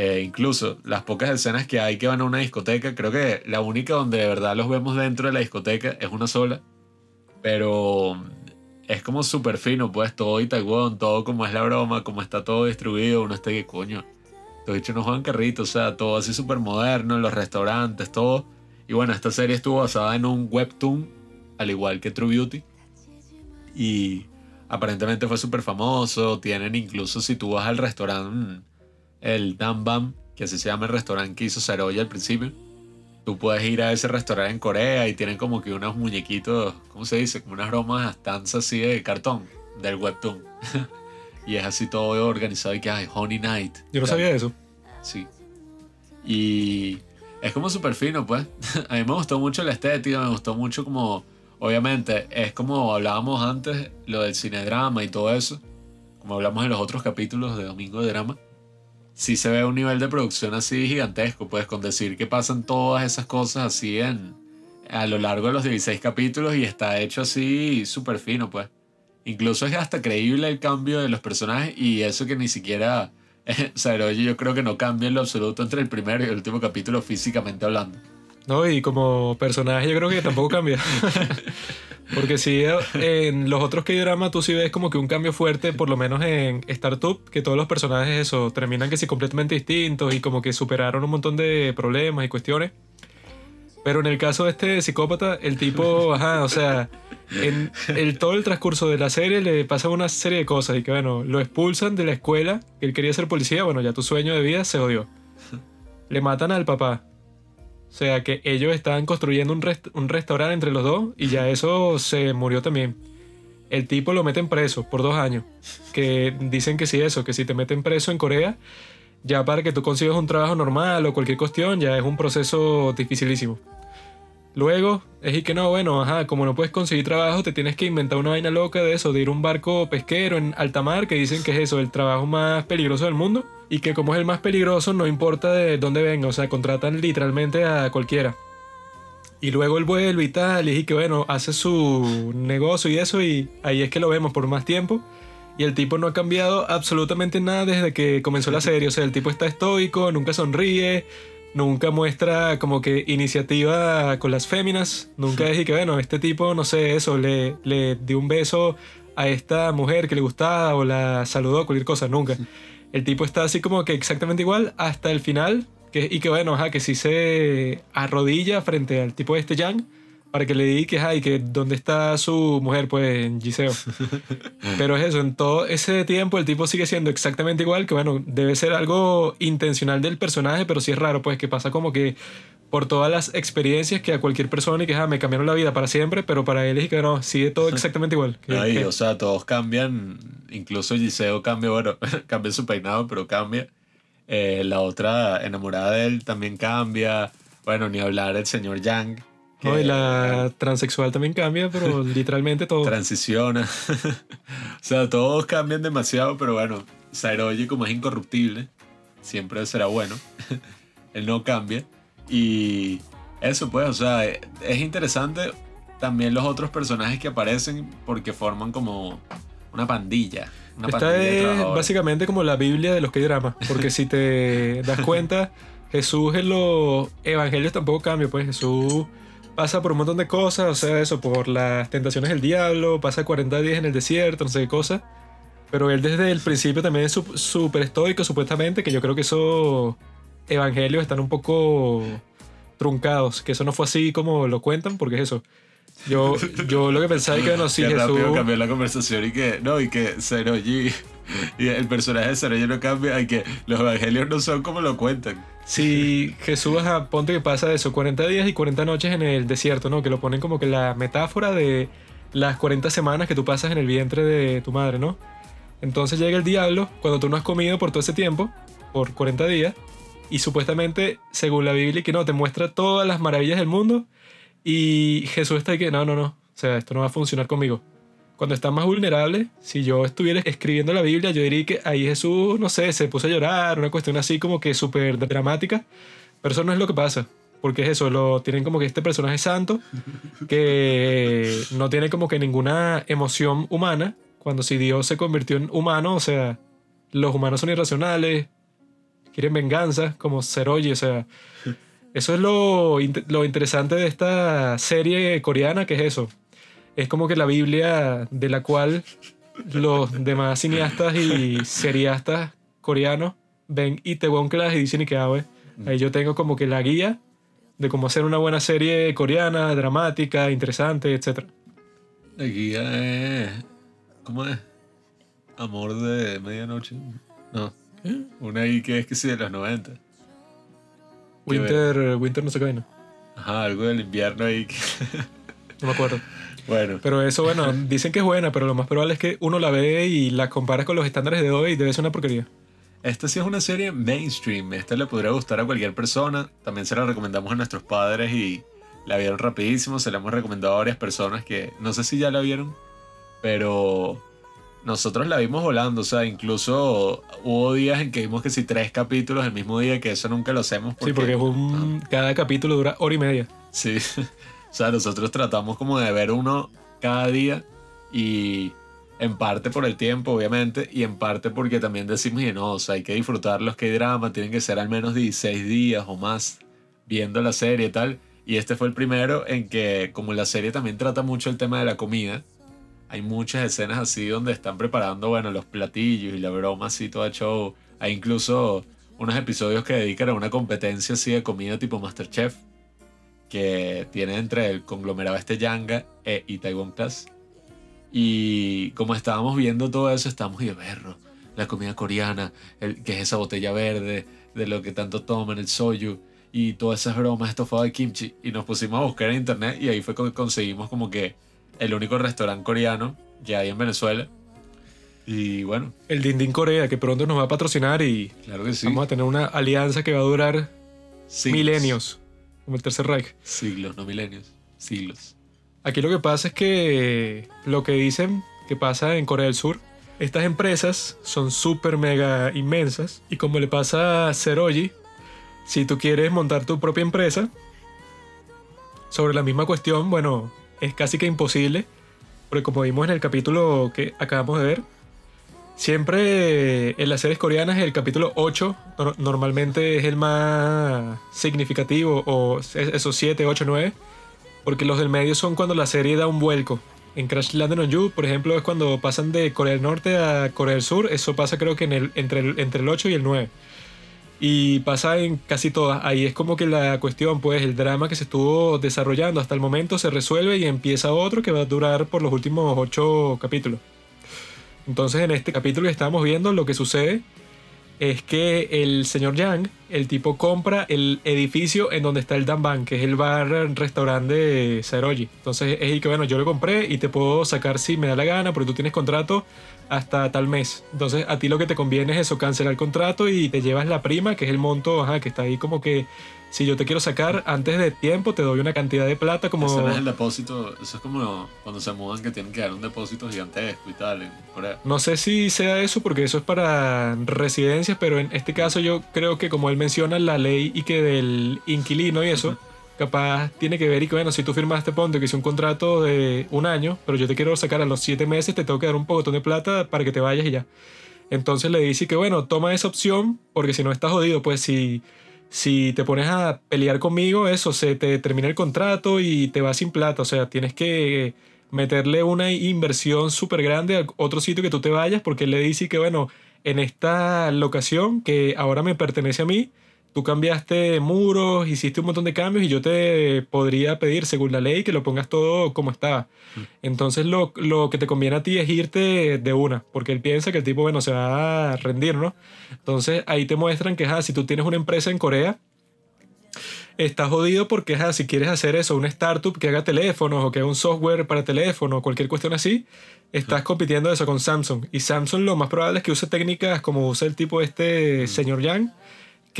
Eh, incluso las pocas escenas que hay que van a una discoteca, creo que la única donde de verdad los vemos dentro de la discoteca es una sola, pero es como súper fino, pues todo Itaewon, todo como es la broma, como está todo distribuido, uno está que coño los bichos no juegan carritos, o sea, todo así súper moderno, los restaurantes, todo. Y bueno, esta serie estuvo basada en un webtoon, al igual que True Beauty. Y aparentemente fue súper famoso. Tienen incluso, si tú vas al restaurante, el Dambam, que así se llama el restaurante que hizo Saroya al principio, tú puedes ir a ese restaurante en Corea y tienen como que unos muñequitos, ¿cómo se dice? Como unas bromas danzas así de cartón, del webtoon. Y es así todo organizado y que hay Honey Night. Yo no Tal. sabía eso. Sí. Y es como súper fino, pues. A mí me gustó mucho la estética, me gustó mucho como... Obviamente, es como hablábamos antes, lo del cinedrama y todo eso. Como hablamos en los otros capítulos de Domingo de Drama. Sí se ve un nivel de producción así gigantesco, pues, con decir que pasan todas esas cosas así en... A lo largo de los 16 capítulos y está hecho así súper fino, pues. Incluso es hasta creíble el cambio de los personajes y eso que ni siquiera... O sea, yo creo que no cambia en lo absoluto entre el primero y el último capítulo físicamente hablando. No, y como personaje yo creo que tampoco cambia. Porque sí, en los otros K-drama tú sí ves como que un cambio fuerte, por lo menos en Startup, que todos los personajes eso terminan que sí completamente distintos y como que superaron un montón de problemas y cuestiones. Pero en el caso de este psicópata, el tipo, ajá, o sea, en el, todo el transcurso de la serie le pasa una serie de cosas y que bueno, lo expulsan de la escuela, que él quería ser policía, bueno, ya tu sueño de vida se odió. Le matan al papá, sea que ellos estaban construyendo un, rest- un restaurante entre los dos y ya eso se murió también. El tipo lo meten preso por dos años. Que dicen que sí, eso, que si te meten preso en Corea, ya para que tú consigas un trabajo normal o cualquier cuestión, ya es un proceso dificilísimo. Luego, es y que no, bueno, ajá, como no puedes conseguir trabajo, te tienes que inventar una vaina loca de eso, de ir a un barco pesquero en alta mar, que dicen que es eso, el trabajo más peligroso del mundo, y que como es el más peligroso, no importa de dónde venga, o sea, contratan literalmente a cualquiera. Y luego él vuelve y tal, y que bueno, hace su negocio y eso, y ahí es que lo vemos por más tiempo. Y el tipo no ha cambiado absolutamente nada desde que comenzó la serie. O sea, el tipo está estoico, nunca sonríe, nunca muestra como que iniciativa con las féminas. Nunca y que, bueno, este tipo, no sé, eso, le, le dio un beso a esta mujer que le gustaba o la saludó, cualquier cosa, nunca. El tipo está así como que exactamente igual hasta el final. Que, y que bueno, ajá, que sí se arrodilla frente al tipo de este Yang para que le diga que, ajá, y que dónde está su mujer, pues en Giseo. Pero es eso, en todo ese tiempo el tipo sigue siendo exactamente igual, que bueno, debe ser algo intencional del personaje, pero sí es raro, pues que pasa como que por todas las experiencias que a cualquier persona y que, ah, me cambiaron la vida para siempre, pero para él es que no, sigue todo exactamente igual. Que- Ahí, que- o sea, todos cambian. Incluso Giseo cambia, bueno, cambia su peinado, pero cambia. Eh, la otra enamorada de él también cambia. Bueno, ni hablar el señor Yang. No, que y la transexual también cambia, pero literalmente todo. transiciona. o sea, todos cambian demasiado, pero bueno, Sairoji como es incorruptible, siempre será bueno. él no cambia. Y eso pues, o sea, es interesante también los otros personajes que aparecen porque forman como una pandilla. Una Esta pandilla es básicamente como la Biblia de los K-dramas, porque si te das cuenta, Jesús en los evangelios tampoco cambia, pues Jesús pasa por un montón de cosas, o sea, eso, por las tentaciones del diablo, pasa 40 días en el desierto, no sé qué cosa, pero él desde el principio también es súper estoico, supuestamente, que yo creo que esos evangelios están un poco truncados, que eso no fue así como lo cuentan, porque es eso. Yo, yo lo que pensaba es que, Qué rápido Jesús... cambió la conversación y que, no, y que y el personaje de Seroji no cambia, y que los evangelios no son como lo cuentan. Si Jesús, ajá, ponte que pasa eso, 40 días y 40 noches en el desierto, ¿no? Que lo ponen como que la metáfora de las 40 semanas que tú pasas en el vientre de tu madre, ¿no? Entonces llega el diablo cuando tú no has comido por todo ese tiempo, por 40 días, y supuestamente, según la Biblia, que no, te muestra todas las maravillas del mundo, y Jesús está ahí que, no, no, no, o sea, esto no va a funcionar conmigo. Cuando estás más vulnerable, si yo estuviera escribiendo la Biblia, yo diría que ahí Jesús, no sé, se puso a llorar, una cuestión así como que súper dramática, pero eso no es lo que pasa. Porque es eso, lo tienen como que este personaje santo que no tiene como que ninguna emoción humana. Cuando si Dios se convirtió en humano, o sea, los humanos son irracionales, quieren venganza, como Seroji, o sea, eso es lo, lo interesante de esta serie coreana, que es eso. Es como que la Biblia de la cual los demás cineastas y seriastas coreanos ven Itaewon Class y dicen y que ah, we, ahí yo tengo como que la guía de cómo hacer una buena serie coreana, dramática, interesante, etc. La guía es. ¿Cómo es? Amor de medianoche. No. Una ahí que es que sí, de los 90. Winter, Winter no sé qué vaina. Ajá, algo del invierno ahí. que- no me acuerdo. Bueno, Pero eso, bueno, dicen que es buena, pero lo más probable es que uno la ve y la comparas con los estándares de hoy y debe ser una porquería. esta sí es una serie mainstream. Esta le podría gustar a cualquier persona. También se la recomendamos a nuestros padres y la vieron rapidísimo. Se la hemos recomendado a varias personas que no sé si ya la vieron, pero nosotros la vimos volando. O sea, incluso hubo días en que vimos que si tres capítulos el mismo día, que eso nunca lo hacemos. Sí, porque es un, cada capítulo dura hora y media. Sí, o sea, nosotros tratamos como de ver uno cada día y en parte por el tiempo, obviamente, y en parte porque también decimos que no, o sea, hay que disfrutar los que drama, tienen que ser al menos 16 días o más viendo la serie y tal. Y este fue el primero en que, como la serie también trata mucho el tema de la comida, hay muchas escenas así donde están preparando, bueno, los platillos y la broma así, toda show. Hay incluso unos episodios que dedican a una competencia así de comida tipo Masterchef que tiene entre el conglomerado este Yanga e Itaewon Class. Y como estábamos viendo todo eso, estábamos y de berro, la comida coreana, el, que es esa botella verde, de lo que tanto toman, el soyu, y todas esas bromas estofado de kimchi. Y nos pusimos a buscar en internet y ahí fue que conseguimos como que el único restaurante coreano que hay en Venezuela. Y bueno, El Din Din Corea, que pronto nos va a patrocinar y claro que sí. vamos a tener una alianza que va a durar Siglos. milenios, como el Tercer Reich. Siglos, no milenios. Siglos. Aquí lo que pasa es que lo que dicen que pasa en Corea del Sur, estas empresas son súper mega inmensas y como le pasa a Seroji, si tú quieres montar tu propia empresa sobre la misma cuestión, bueno, es casi que imposible, porque como vimos en el capítulo que acabamos de ver, siempre en las series coreanas el capítulo 8 no- normalmente es el más significativo, o es- esos 7, 8, 9, porque los del medio son cuando la serie da un vuelco. En Crash Landing on You, por ejemplo, es cuando pasan de Corea del Norte a Corea del Sur. Eso pasa creo que en el, entre, el, entre el 8 y el 9. Y pasa en casi todas. Ahí es como que la cuestión, pues el drama que se estuvo desarrollando hasta el momento se resuelve y empieza otro que va a durar por los últimos 8 capítulos. Entonces en este capítulo que estamos viendo lo que sucede es que el señor Yang, el tipo compra el edificio en donde está el Danban, que es el bar restaurante de Saroji. Entonces es el que, bueno, yo lo compré y te puedo sacar si me da la gana, porque tú tienes contrato hasta tal mes. Entonces a ti lo que te conviene es eso, cancelar el contrato y te llevas la prima, que es el monto, ajá, que está ahí como que si yo te quiero sacar antes de tiempo, te doy una cantidad de plata como... Ese no es el depósito, eso es como cuando se mudan que tienen que dar un depósito gigantesco y tal en Corea. No sé si sea eso porque eso es para residencias, pero en este caso yo creo que como él menciona la ley y que del inquilino y eso, capaz tiene que ver y que bueno, si tú firmaste, ponte que hice un contrato de un año, pero yo te quiero sacar a los siete meses, te tengo que dar un poco de plata para que te vayas y ya. Entonces le dice que bueno, toma esa opción porque si no estás jodido, pues si, si te pones a pelear conmigo, eso, se te termina el contrato y te vas sin plata, o sea, tienes que meterle una inversión súper grande a otro sitio que tú te vayas porque él le dice que bueno, en esta locación que ahora me pertenece a mí, tú cambiaste muros, hiciste un montón de cambios y yo te podría pedir, según la ley, que lo pongas todo como estaba. Entonces lo, lo que te conviene a ti es irte de una, porque él piensa que el tipo, bueno, se va a rendir, ¿no? Entonces ahí te muestran que, ah, si tú tienes una empresa en Corea, estás jodido porque, ah, si quieres hacer eso, una startup que haga teléfonos o que haga un software para teléfono, cualquier cuestión así, estás compitiendo eso con Samsung. Y Samsung lo más probable es que use técnicas como usa el tipo este señor Yang,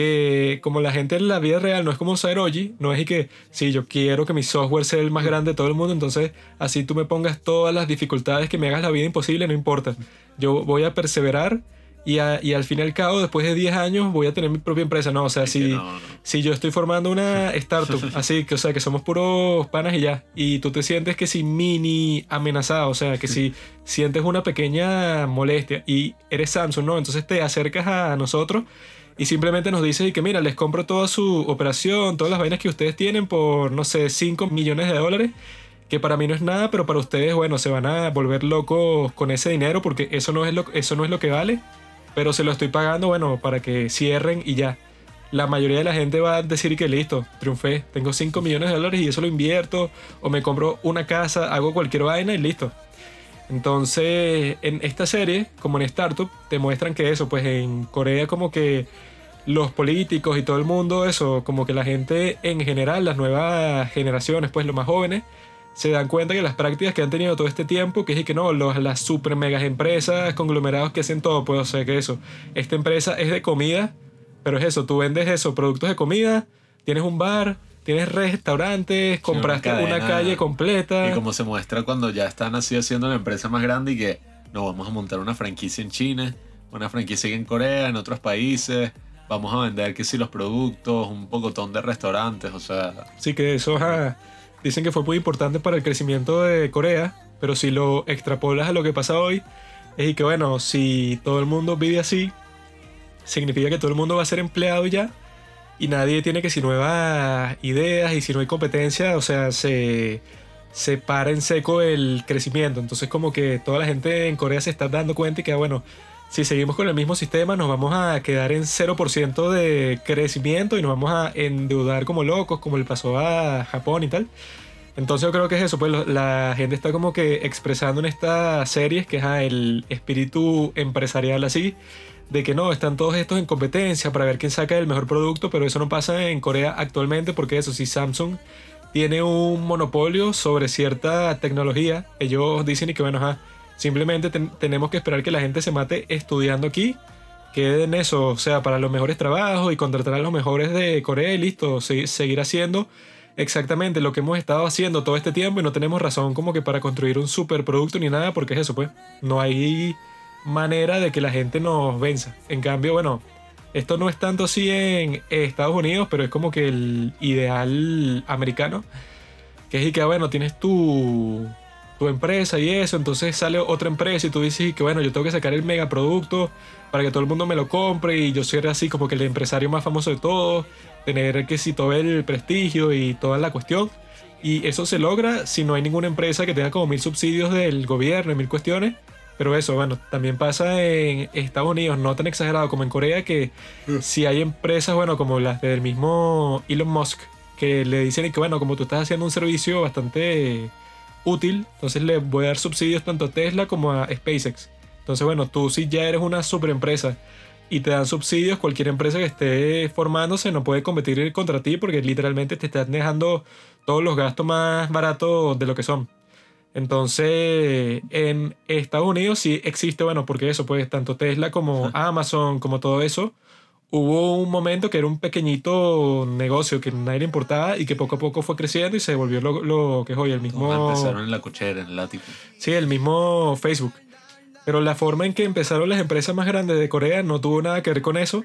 que como la gente en la vida real no es como Saeroji, no es y que si yo quiero que mi software sea el más grande de todo el mundo, entonces así tú me pongas todas las dificultades que me hagas la vida imposible, no importa. Yo voy a perseverar y, a- y al fin y al cabo, después de 10 años, voy a tener mi propia empresa. No, o sea, Es si, no, no. si yo estoy formando una startup, así que, o sea, que somos puros panas y ya, y tú te sientes que si mini amenazado, o sea, que si sientes una pequeña molestia y eres Samsung, ¿no? Entonces te acercas a nosotros y simplemente nos dices y que mira, les compro toda su operación, todas las vainas que ustedes tienen por, no sé, 5 millones de dólares, que para mí no es nada, pero para ustedes, bueno, se van a volver locos con ese dinero porque eso no es lo, eso no es lo que vale, pero se lo estoy pagando, bueno, para que cierren y ya. La mayoría de la gente va a decir que listo, triunfé, tengo 5 millones de dólares y eso lo invierto, o me compro una casa, hago cualquier vaina y listo. Entonces, en esta serie, como en Startup, te muestran que eso, pues en Corea como que los políticos y todo el mundo, eso, como que la gente en general, las nuevas generaciones, pues los más jóvenes, se dan cuenta que las prácticas que han tenido todo este tiempo, que es y que no, los, las super megas empresas, conglomerados que hacen todo, pues o sea que eso, esta empresa es de comida, pero es eso, tú vendes eso, productos de comida, tienes un bar, tienes restaurantes, compraste una calle completa. Y como se muestra cuando ya están así haciendo la empresa más grande y que no vamos a montar una franquicia en China, una franquicia en Corea, en otros países, vamos a vender que si los productos, un pocotón de restaurantes, o sea, Sí, que eso dicen que fue muy importante para el crecimiento de Corea, pero si lo extrapolas a lo que pasa hoy, es que bueno, si todo el mundo vive así, significa que todo el mundo va a ser empleado ya y nadie tiene que si nuevas ideas y si no hay competencia, o sea, se, se para en seco el crecimiento. Entonces como que toda la gente en Corea se está dando cuenta y que bueno, si seguimos con el mismo sistema nos vamos a quedar en 0% de crecimiento y nos vamos a endeudar como locos, como le pasó a Japón y tal. Entonces yo creo que es eso, pues la gente está como que expresando en estas series que es ah, el espíritu empresarial así, de que no, están todos estos en competencia para ver quién saca el mejor producto, pero eso no pasa en Corea actualmente porque eso, si Samsung tiene un monopolio sobre cierta tecnología, ellos dicen y que bueno, ajá, simplemente ten- tenemos que esperar que la gente se mate estudiando aquí, quede en eso, o sea, para los mejores trabajos y contratar a los mejores de Corea y listo, se- seguir haciendo exactamente lo que hemos estado haciendo todo este tiempo y no tenemos razón como que para construir un superproducto ni nada porque es eso, pues, no hay manera de que la gente nos venza. En cambio, bueno, esto no es tanto así en Estados Unidos, pero es como que el ideal americano, que es y que, bueno, tienes tu, tu empresa y eso, entonces sale otra empresa y tú dices que, bueno, yo tengo que sacar el megaproducto para que todo el mundo me lo compre y yo ser así como que el empresario más famoso de todos, tener que si todo el prestigio y toda la cuestión. Y eso se logra si no hay ninguna empresa que tenga como mil subsidios del gobierno y mil cuestiones. Pero eso, bueno, también pasa en Estados Unidos, no tan exagerado como en Corea, que si hay empresas, bueno, como las del mismo Elon Musk, que le dicen que, bueno, como tú estás haciendo un servicio bastante útil, entonces le voy a dar subsidios tanto a Tesla como a SpaceX. Entonces, bueno, tú si ya eres una super empresa y te dan subsidios, cualquier empresa que esté formándose no puede competir contra ti porque literalmente te están dejando todos los gastos más baratos de lo que son. Entonces, en Estados Unidos sí existe, bueno, porque eso, pues tanto Tesla como Amazon, como todo eso, hubo un momento que era un pequeñito negocio que nadie le importaba y que poco a poco fue creciendo y se volvió lo, lo que es hoy el mismo... empezaron en la cochera, en el. Sí, el mismo Facebook. Pero la forma en que empezaron las empresas más grandes de Corea no tuvo nada que ver con eso,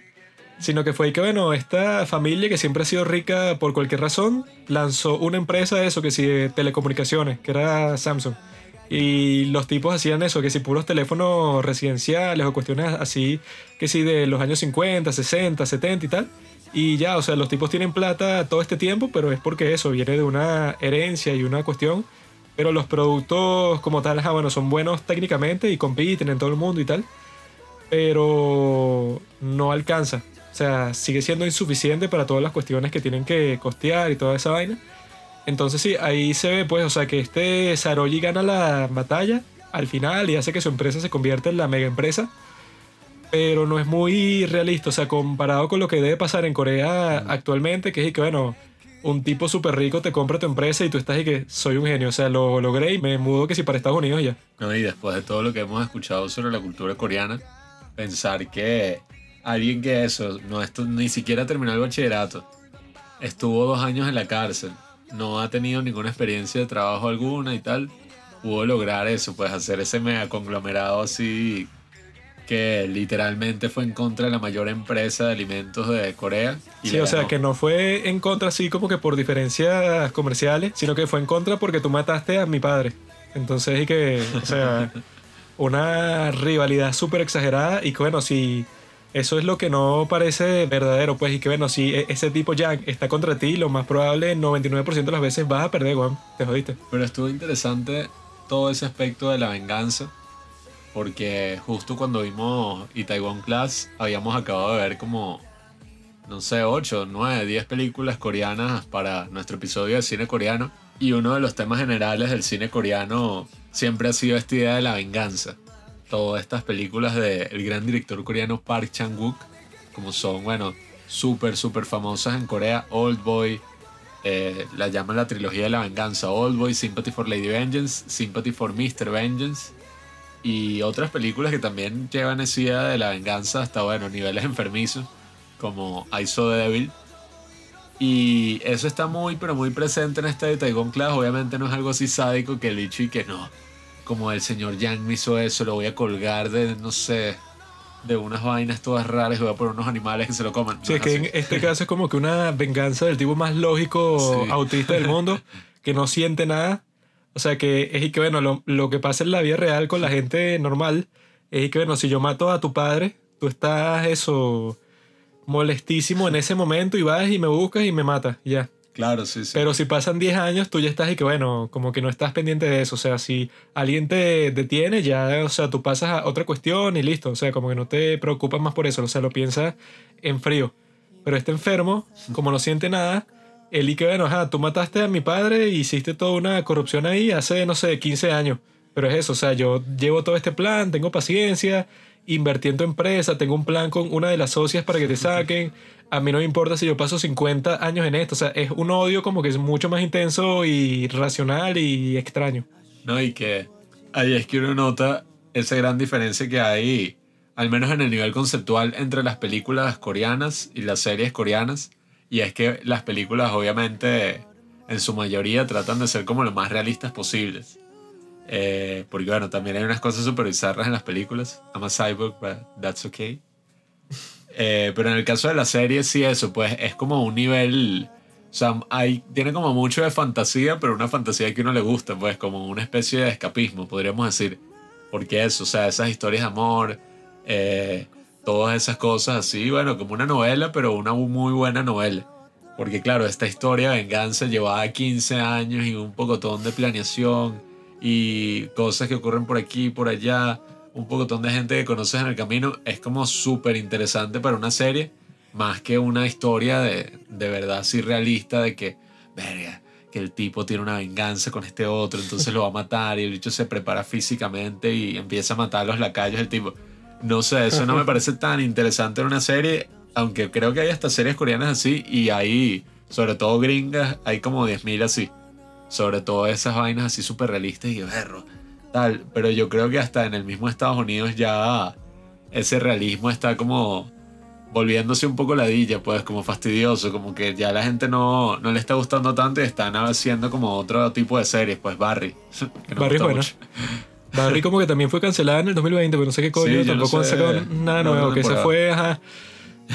sino que fue que, bueno, esta familia que siempre ha sido rica por cualquier razón, lanzó una empresa de eso, que sí, de telecomunicaciones, que era Samsung. Y los tipos hacían eso, que si puros teléfonos residenciales o cuestiones así, que sí, de los años 50, 60, 70 y tal. Y ya, o sea, los tipos tienen plata todo este tiempo, pero es porque eso viene de una herencia y una cuestión. Pero los productos como tal, ah, bueno, son buenos técnicamente y compiten en todo el mundo y tal. Pero no alcanza. O sea, sigue siendo insuficiente para todas las cuestiones que tienen que costear y toda esa vaina. Entonces sí, ahí se ve pues, o sea, que este Saroyi gana la batalla al final y hace que su empresa se convierta en la mega empresa. Pero no es muy realista, o sea, comparado con lo que debe pasar en Corea actualmente, que es que, bueno, un tipo súper rico te compra tu empresa y tú estás y que soy un genio, o sea, lo logré y me mudo que si para Estados Unidos ya. No, y después de todo lo que hemos escuchado sobre la cultura coreana, pensar que alguien que eso, no esto, ni siquiera terminó el bachillerato, estuvo dos años en la cárcel, no ha tenido ninguna experiencia de trabajo alguna y tal, pudo lograr eso, pues hacer ese mega conglomerado así que literalmente fue en contra de la mayor empresa de alimentos de Corea. y Sí, o sea, que no fue en contra así como que por diferencias comerciales, sino que fue en contra porque tú mataste a mi padre. Entonces, y que, o sea, una rivalidad súper exagerada y que bueno, si eso es lo que no parece verdadero, pues, y que bueno, si e- ese tipo Yang está contra ti, lo más probable, 99% de las veces vas a perder, weón. Te jodiste. Pero estuvo interesante todo ese aspecto de la venganza, porque justo cuando vimos Itaewon Class habíamos acabado de ver como, no sé, 8, 9, 10 películas coreanas para nuestro episodio de cine coreano. Y uno de los temas generales del cine coreano siempre ha sido esta idea de la venganza. Todas estas películas del gran director coreano Park Chan-wook, como son, bueno, súper, súper famosas en Corea, Old Boy, eh, la llaman la trilogía de la venganza. Old Boy, Sympathy for Lady Vengeance, Sympathy for Mr. Vengeance. Y otras películas que también llevan esa idea de la venganza hasta, bueno, niveles enfermizos, como I Saw the Devil. Y eso está muy, pero muy presente en este de Taiwan Class. Obviamente no es algo así sádico que el y que no. Como el señor Yang me hizo eso, lo voy a colgar de, no sé, de unas vainas todas raras y voy a poner unos animales que se lo coman. Sí, No es que en así. este caso es como que una venganza del tipo más lógico Sí. autista del mundo, que no siente nada. O sea, que es y que, bueno, lo, lo que pasa en la vida real con la gente normal es y que, bueno, si yo mato a tu padre, tú estás eso molestísimo en ese momento y vas y me buscas y me matas, ya. Claro, sí, sí. Pero si pasan 10 años, tú ya estás y que, bueno, como que no estás pendiente de eso. O sea, si alguien te detiene, ya, o sea, tú pasas a otra cuestión y listo. O sea, como que no te preocupas más por eso. O sea, lo piensas en frío. Pero este enfermo, como no siente nada, él y que, bueno, ajá, tú mataste a mi padre y hiciste toda una corrupción ahí hace, no sé, 15 años. Pero es eso, o sea, yo llevo todo este plan, tengo paciencia, invertí en empresa, tengo un plan con una de las socias para que te saquen. A mí no me importa si yo paso 50 años en esto. O sea, es un odio como que es mucho más intenso y racional y extraño. No, y que ahí es que uno nota esa gran diferencia que hay, al menos en el nivel conceptual, entre las películas coreanas y las series coreanas. Y es que las películas, obviamente, en su mayoría tratan de ser como lo más realistas posibles. Eh, porque, bueno, también hay unas cosas súper bizarras en las películas. I'm a cyborg, but that's okay. Eh, pero en el caso de la serie, sí, eso, pues es como un nivel. O sea, hay, tiene como mucho de fantasía, pero una fantasía que a uno le gusta, pues como una especie de escapismo, podríamos decir. Porque eso, o sea, esas historias de amor, eh, todas esas cosas así, bueno, como una novela, pero una muy buena novela. Porque claro, esta historia de venganza llevaba 15 años y un pocotón de planeación y cosas que ocurren por aquí por allá, un pocotón de gente que conoces en el camino, es como súper interesante para una serie, más que una historia de, de verdad así realista de que, verga, que el tipo tiene una venganza con este otro, entonces lo va a matar y el bicho se prepara físicamente y empieza a matar a los lacayos del tipo. No sé, eso no me parece tan interesante en una serie, aunque creo que hay hasta series coreanas así y hay, sobre todo gringas, hay como 10.000 así. Sobre todo esas vainas así súper realistas y berro, tal. Pero yo creo que hasta en el mismo Estados Unidos ya ese realismo está como volviéndose un poco ladilla, pues como fastidioso, como que ya la gente no, no le está gustando tanto y están haciendo como otro tipo de series, pues Barry. que Barry mucho. Barry como que también fue cancelada en el 2020, pero no sé qué coño, Sí, no tampoco han sacado nada No, nuevo, no que temporada. fue ajá,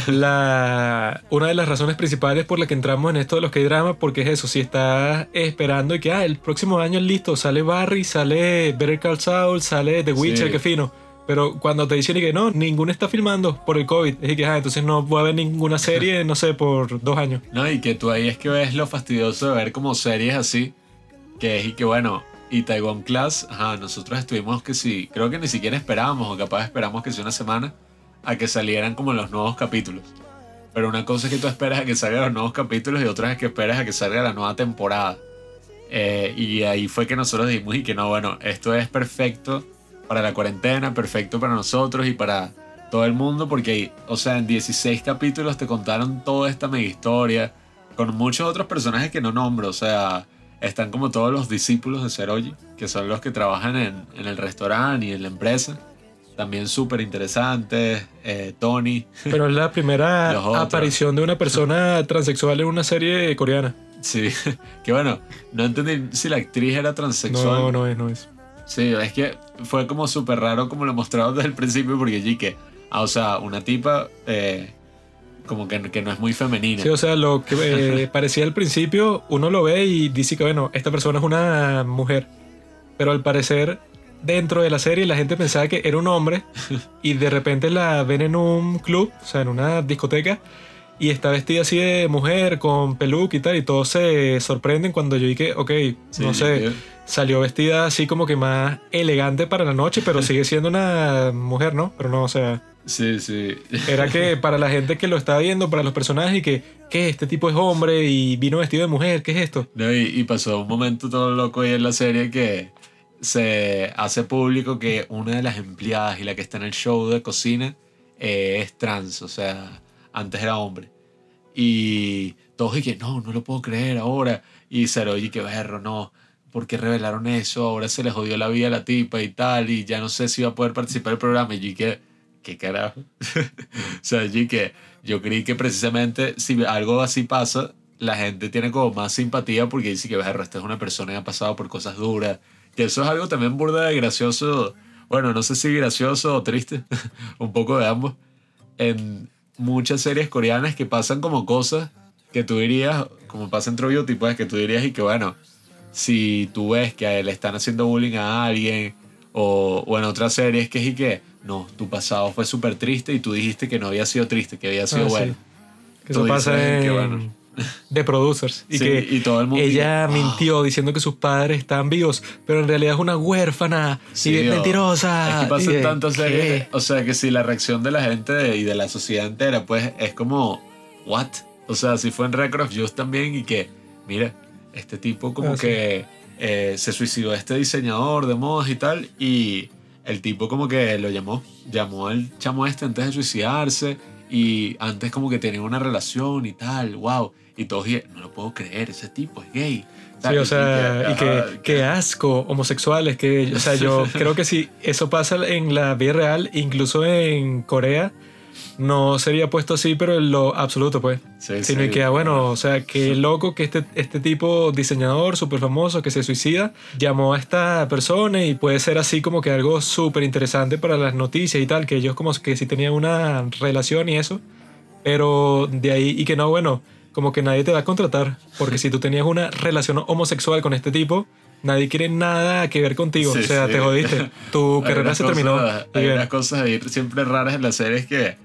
la, una de las razones principales por la que entramos en esto de los que drama porque es eso, si estás esperando y que ah, el próximo año listo, sale Barry, sale Better Call Saul, sale The Witcher, Sí. que fino. Pero cuando te dicen y que no, ninguno está filmando por el COVID, es que ah, entonces no voy a ver ninguna serie, no sé, por dos años. No, y que tú ahí es que ves lo fastidioso de ver como series así, que es y que bueno, y Taiwan Class, ajá, nosotros estuvimos que sí, creo que ni siquiera esperábamos, o capaz esperamos que sea una semana, a que salieran como los nuevos capítulos. Pero una cosa es que tú esperas a que salgan los nuevos capítulos y otra es que esperas a que salga la nueva temporada. Eh, y ahí fue que nosotros dijimos y que no, bueno, esto es perfecto para la cuarentena, perfecto para nosotros y para todo el mundo, porque, o sea, en 16 capítulos te contaron toda esta mega historia, con muchos otros personajes que no nombro, o sea, están como todos los discípulos de Seroji, que son los que trabajan en, en el restaurante y en la empresa, también súper interesantes, eh, Tony, Pero es la primera aparición de una persona transexual en una serie coreana. sí, que bueno, no entendí si la actriz era transexual. No, no es, no es. Sí, es que fue como súper raro como lo mostraron desde el principio porque allí que, ah, o sea, una tipa eh, como que, que no es muy femenina. Sí, o sea, lo que eh, parecía al principio, uno lo ve y dice que, bueno, esta persona es una mujer. Pero al parecer, dentro de la serie, la gente pensaba que era un hombre y de repente la ven en un club, o sea, en una discoteca, y está vestida así de mujer, con peluca y tal, y todos se sorprenden cuando yo dije, ok, Sí, no sé, yo- salió vestida así como que más elegante para la noche, pero sigue siendo una mujer, ¿no? Pero no, o sea... Sí, sí. Era que para la gente que lo estaba viendo, para los personajes, y que, ¿qué? Este tipo es hombre y vino vestido de mujer, ¿qué es esto? No, y, y pasó un momento todo loco ahí en la serie que se hace público que una de las empleadas y la que está en el show de cocina eh, es trans, o sea, antes era hombre. Y todos y que no, no lo puedo creer ahora. Y Cero y que berro, no. ¿Por qué revelaron eso? Ahora se le jodió la vida a la tipa y tal. Y ya no sé si va a poder participar del programa. Y yo que, ¿qué carajo? o sea, yo que yo creí que precisamente si algo así pasa, la gente tiene como más simpatía porque dice que, berro, esta es una persona que ha pasado por cosas duras. Que eso es algo también burda de gracioso. Bueno, no sé si gracioso o triste. Un poco de ambos. En muchas series coreanas que pasan como cosas que tú dirías, como pasa en True Beauty, pues que tú dirías y que bueno, si tú ves que le están haciendo bullying a alguien o, o en otras series que es y que no, tu pasado fue súper triste y tú dijiste que no había sido triste, que había sido Ah, sí. bueno. Que Tú eso pasa en que, bueno. The Producers. Y Sí, que y todo el mundo ella "Ah". mintió diciendo que sus padres estaban vivos, pero en realidad es una huérfana Sí, y o- mentirosa. Es que pasan Y de, tantas ¿qué? series. O sea, que si la reacción de la gente y de la sociedad entera, pues es como, ¿what? O sea, si fue en Record of Youth también y que, mira, este tipo como Ah, sí. que eh, se suicidó este diseñador de modas y tal, y el tipo como que lo llamó, llamó al chamo este antes de suicidarse, y antes como que tenía una relación y tal, wow. Y todos, dije, no lo puedo creer, ese tipo es gay. Sí, o sea, y que, que asco, homosexuales, que, o sea, yo creo que si eso pasa en la vida real, incluso en Corea, no sería puesto así, pero en lo absoluto, pues. Sí, Sino sí. que, ah, bueno, o sea, qué loco que este, este tipo diseñador súper famoso que se suicida llamó a esta persona y puede ser así como que algo súper interesante para las noticias y tal, que ellos como que sí tenían una relación y eso, pero de ahí y que no, bueno, como que nadie te va a contratar, porque si tú tenías una relación homosexual con este tipo, nadie quiere nada que ver contigo, Sí, o sea, sí. te jodiste, tu carrera se terminó. cosas- Y Hay que- unas cosas ahí siempre raras en las series que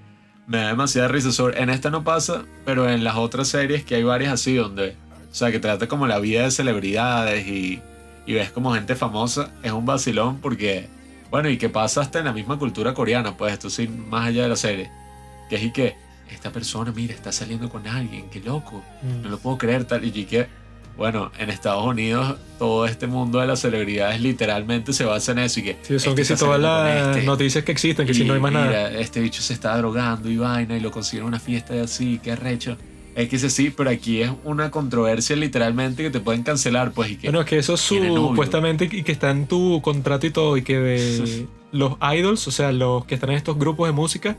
me da demasiada risa. Sobre, en esta no pasa, pero en las otras series que hay varias así donde, o sea, que trata como la vida de celebridades y, y ves como gente famosa, es un vacilón porque, bueno, y que pasa hasta en la misma cultura coreana, pues esto sí, más allá de la serie, que es y que esta persona, mira, está saliendo con alguien, qué loco, no lo puedo creer, tal, y yo que, bueno, en Estados Unidos todo este mundo de las celebridades literalmente se basa en eso y que... Sí, son este que si todas las este, noticias que existen, que si y no hay más nada. este bicho se está drogando y vaina y lo consiguieron en una fiesta de así, qué recho. Es que sí, pero aquí es una controversia literalmente que te pueden cancelar, pues, y que... Bueno, es que eso supuestamente y que está en tu contrato y todo, y que de los idols, o sea, los que están en estos grupos de música,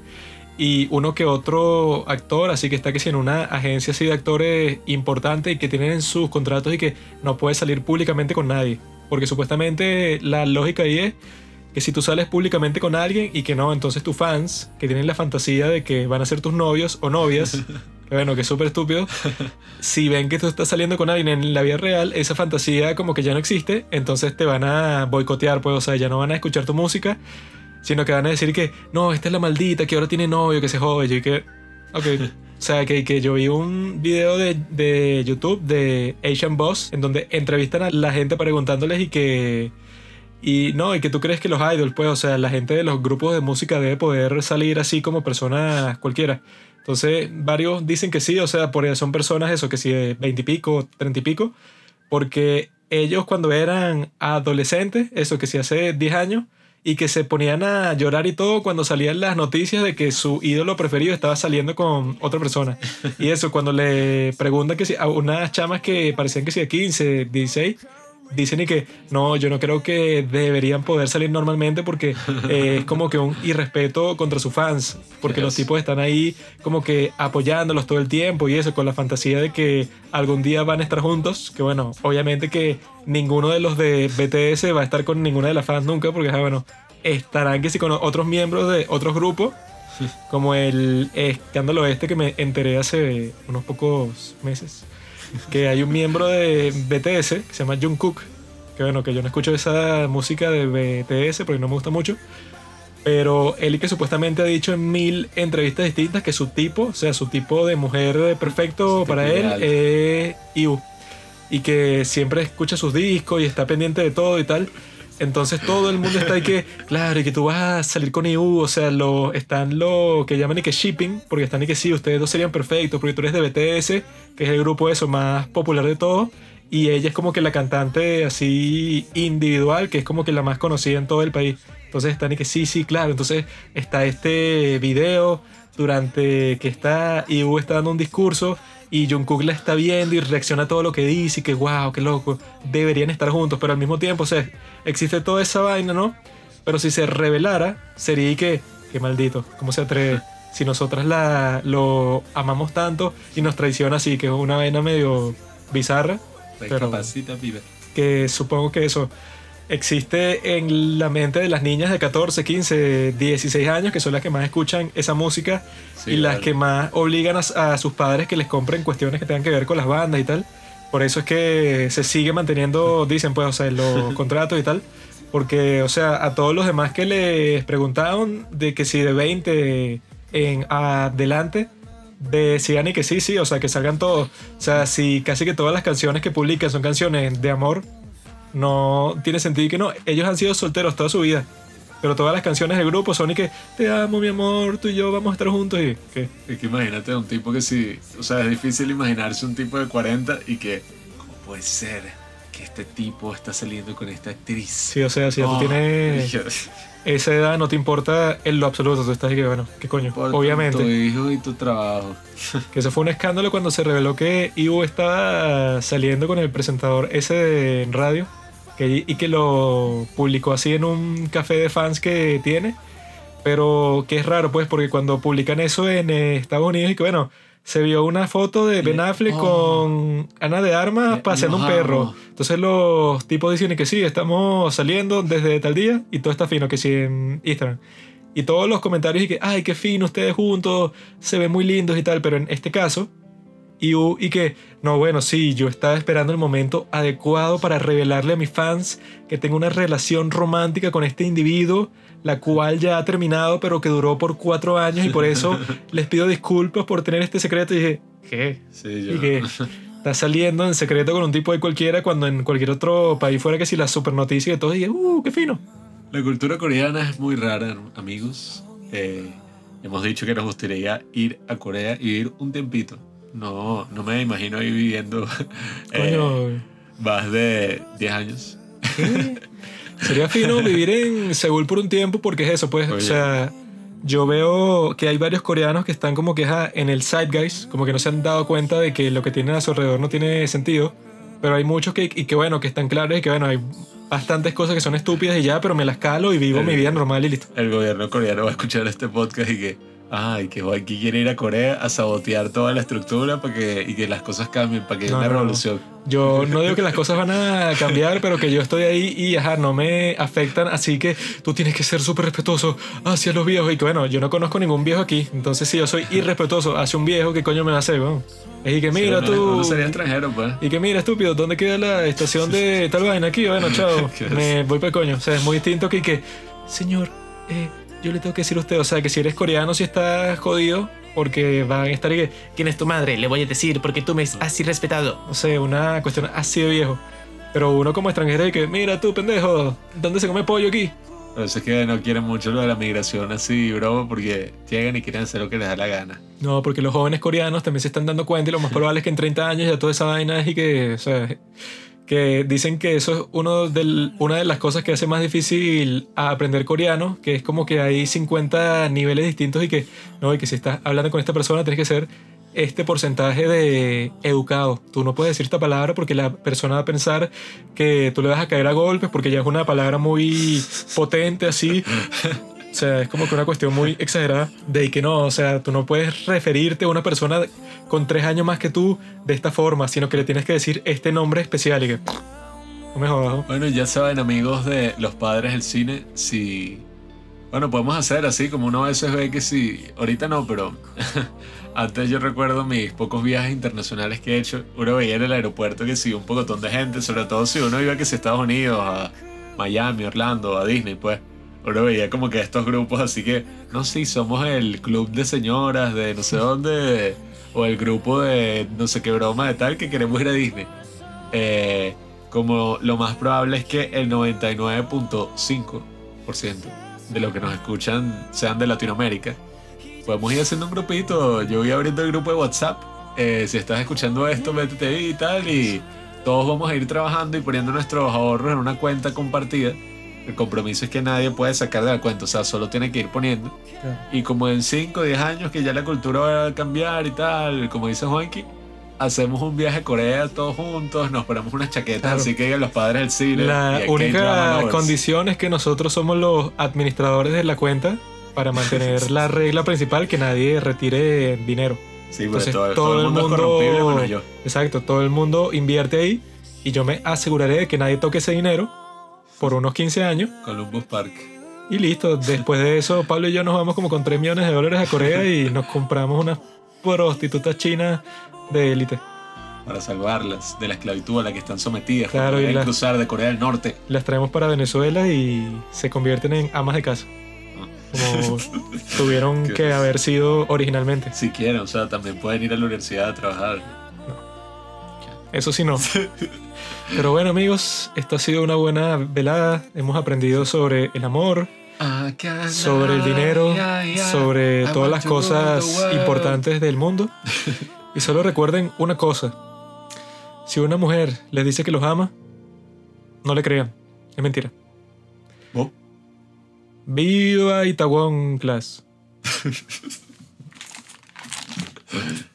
y uno que otro actor, así que está que si en una agencia así de actores importante y que tienen en sus contratos y que no puede salir públicamente con nadie. Porque supuestamente la lógica ahí es que si tú sales públicamente con alguien y que no, entonces tus fans, que tienen la fantasía de que van a ser tus novios o novias, que bueno, que es súper estúpido, si ven que tú estás saliendo con alguien en la vida real, esa fantasía como que ya no existe, entonces te van a boicotear, pues, o sea, ya no van a escuchar tu música, sino que van a decir que, no, esta es la maldita, que ahora tiene novio, que se jode, y que, ok. O sea, que, que yo vi un video de, de YouTube de Asian Boss en donde entrevistan a la gente preguntándoles y que... Y no, y que tú crees que los idols, pues, o sea, la gente de los grupos de música debe poder salir así como personas cualquiera. Entonces, varios dicen que sí, o sea, por, son personas eso, que sí, de 20 y pico, 30 y pico, porque ellos cuando eran adolescentes, eso que sí hace 10 años, y que se ponían a llorar y todo cuando salían las noticias de que su ídolo preferido estaba saliendo con otra persona. Y eso, cuando le preguntan que si a unas chamas que parecían que sí de 15, 16, dicen y que no, yo no creo que deberían poder salir normalmente porque eh, es como que un irrespeto contra sus fans, porque los tipos están ahí como que apoyándolos todo el tiempo y eso, con la fantasía de que algún día van a estar juntos, que bueno, obviamente que ninguno de los de BTS va a estar con ninguna de las fans nunca, porque ah, bueno, estarán que sí con otros miembros de otros grupos, como el escándalo este que me enteré hace unos pocos meses que hay un miembro de BTS que se llama Jungkook, que bueno, que yo no escucho esa música de BTS porque no me gusta mucho, pero él que supuestamente ha dicho en mil entrevistas distintas que su tipo, o sea, su tipo de mujer perfecto Su para él es IU, y que siempre escucha sus discos y está pendiente de todo y tal. Entonces todo el mundo está ahí que, claro, y que tú vas a salir con IU, o sea, lo, están lo que llaman y que shipping, porque están y que sí, ustedes dos serían perfectos, porque tú eres de BTS, que es el grupo eso más popular de todo, y ella es como que la cantante así individual, que es como que la más conocida en todo el país. Entonces están y que sí, sí, claro. Entonces está este video durante que está IU está dando un discurso y Jungkook la está viendo y reacciona a todo lo que dice y que wow, qué loco, deberían estar juntos, pero al mismo tiempo, o sea, existe toda esa vaina, ¿no? Pero si se revelara, sería y que, qué maldito, ¿cómo se atreve? Si nosotras la, lo amamos tanto y nos traiciona así, que es una vaina medio bizarra, pero que supongo que eso existe en la mente de las niñas de 14, 15, 16 años, que son las que más escuchan esa música Sí, y las vale. que más obligan a, a sus padres que les compren cuestiones que tengan que ver con las bandas y tal. Por eso es que se sigue manteniendo, dicen pues, o sea, los contratos y tal. Porque, o sea, a todos los demás que les preguntaban de que si de 20 en adelante decían y que sí, sí, o sea, que salgan todos. O sea, si casi que todas las canciones que publican son canciones de amor, no tiene sentido que no. Ellos han sido solteros toda su vida. Pero todas las canciones del grupo son y que te amo, mi amor, tú y yo vamos a estar juntos y que Es que imagínate un tipo que sí, o sea, es difícil imaginarse un tipo de 40 y que, ¿cómo puede ser que este tipo está saliendo con esta actriz? sí, o sea, si ya Oh, tú tienes Dios, esa edad, no te importa en lo absoluto. Tú estás y que, bueno, qué coño. por Obviamente. Tu hijo y tu trabajo. Que eso fue un escándalo cuando se reveló que Ivo estaba saliendo con el presentador ese de radio que, y que lo publicó así en un café de fans que tiene. Pero que es raro, pues, porque cuando publican eso en eh, Estados Unidos y que, bueno, se vio una foto de Ben Le- Affleck oh. con Ana de Armas paseando un perro. Entonces los tipos dicen que sí, estamos saliendo desde tal día y todo está fino, que sí, en Instagram. Y todos los comentarios y que, ay, qué fino ustedes juntos, se ven muy lindos y tal, pero en este caso, y, y que, no, bueno, sí, yo estaba esperando el momento adecuado para revelarle a mis fans que tengo una relación romántica con este individuo, la cual ya ha terminado, pero que duró por cuatro años y por eso les pido disculpas por tener este secreto. Y dije, ¿qué? Sí, yo. Y que está saliendo en secreto con un tipo de cualquiera cuando en cualquier otro país fuera que si la super noticia y todo, y dije, uh, qué fino. La cultura coreana es muy rara, amigos. Eh, hemos dicho que nos gustaría ir a Corea y vivir un tiempito. No, no me imagino ahí viviendo eh, Coño, más de 10 años. ¿qué? Sería fino vivir en Seúl por un tiempo porque es eso, pues, o sea, yo veo que hay varios coreanos que están como que en el zeitgeist, como que no se han dado cuenta de que lo que tienen a su alrededor no tiene sentido, pero hay muchos que, y que bueno, que están claros y que bueno, hay bastantes cosas que son estúpidas y ya, pero me las calo y vivo El- mi vida normal y listo. El gobierno coreano va a escuchar este podcast y que, ay, que Joaquín quiere ir a Corea a sabotear toda la estructura para que, y que las cosas cambien, para que haya No, una no, no. revolución. Yo no digo que las cosas van a cambiar, pero que yo estoy ahí y ajá, no me afectan, así que tú tienes que ser súper respetuoso hacia los viejos. Y que bueno, yo no conozco ningún viejo aquí, entonces si yo soy irrespetuoso hacia un viejo, ¿qué coño me va a hacer? y que mira Sí, tú. Sería extranjero, pues. Y que mira, estúpido, ¿dónde queda la estación de tal vaina aquí? Bueno, chao, me voy para el coño. O sea, es muy distinto que, que señor, eh, yo le tengo que decir a usted, o sea, que si eres coreano, si estás jodido, porque van a estar y que, ¿quién es tu madre? Le voy a decir, porque tú me has irrespetado. No sé, una cuestión así de viejo. Pero uno como extranjero y que, mira tú, pendejo, ¿dónde se come pollo aquí? Por eso es que no quieren mucho lo de la migración así, bro, porque llegan y quieren hacer lo que les da la gana. No, porque los jóvenes coreanos también se están dando cuenta y lo más probable es que en 30 años ya toda esa vaina es y que, o sea, que dicen que eso es uno una de las cosas que hace más difícil aprender coreano, que es como que hay 50 niveles distintos y que, no, y que si estás hablando con esta persona tienes que ser este porcentaje de educado. Tú no puedes decir esta palabra porque la persona va a pensar que tú le vas a caer a golpes porque ya es una palabra muy potente así. O sea, es como que una cuestión muy exagerada de que no, o sea, tú no puedes referirte a una persona con tres años más que tú de esta forma, sino que le tienes que decir este nombre especial y que... No me jodas. ¿no? Bueno, ya saben, amigos de los padres del cine, si. Bueno, podemos hacer así, como uno a veces ve que si. Ahorita no, pero. Antes yo recuerdo mis pocos viajes internacionales que he hecho. Uno veía en el aeropuerto que sí, un pocotón de gente, sobre todo si uno iba que si Estados Unidos, a Miami, Orlando, a Disney, pues. Uno veía como que estos grupos así que, no sé, somos el club de señoras de no sé dónde, o el grupo de no sé qué broma de tal que queremos ir a Disney. Eh, como lo más probable es que el 99.5% de los que nos escuchan sean de Latinoamérica. Podemos ir haciendo un grupito. Yo voy abriendo el grupo de WhatsApp. Eh, si estás escuchando esto, métete ahí y tal. Y todos vamos a ir trabajando y poniendo nuestros ahorros en una cuenta compartida. El compromiso es que nadie puede sacar de la cuenta, o sea, solo tiene que ir poniendo. Y como en 5 o 10 años que ya la cultura va a cambiar y tal, como dice Juanqui, hacemos un viaje a Corea todos juntos, nos ponemos unas chaquetas, Claro. así que los padres del cine. La única condición es que nosotros somos los administradores de la cuenta para mantener la regla principal que nadie retire dinero. Sí, Entonces, todo, todo todo el el mundo, mundo- es corrompible, bueno, yo. Exacto, todo el mundo invierte ahí y yo me aseguraré de que nadie toque ese dinero por unos 15 años Columbus Park. y listo. Después de eso, Pablo y yo nos vamos como con 3 millones de dólares a Corea y nos compramos unas prostitutas chinas de élite. Para salvarlas de la esclavitud a la que están sometidas. Claro, y cruzar de Corea del Norte. Las traemos para Venezuela y se convierten en amas de casa. Como tuvieron que haber sido originalmente. Si quieren, o sea, también pueden ir a la universidad a trabajar. Eso sí no. Pero bueno amigos, esta ha sido una buena velada. Hemos aprendido sobre el amor, sobre el dinero, sobre todas las cosas importantes del mundo. Y solo recuerden una cosa. Si una mujer les dice que los ama, no le crean. Es mentira. Oh. Viva Itaewon Class.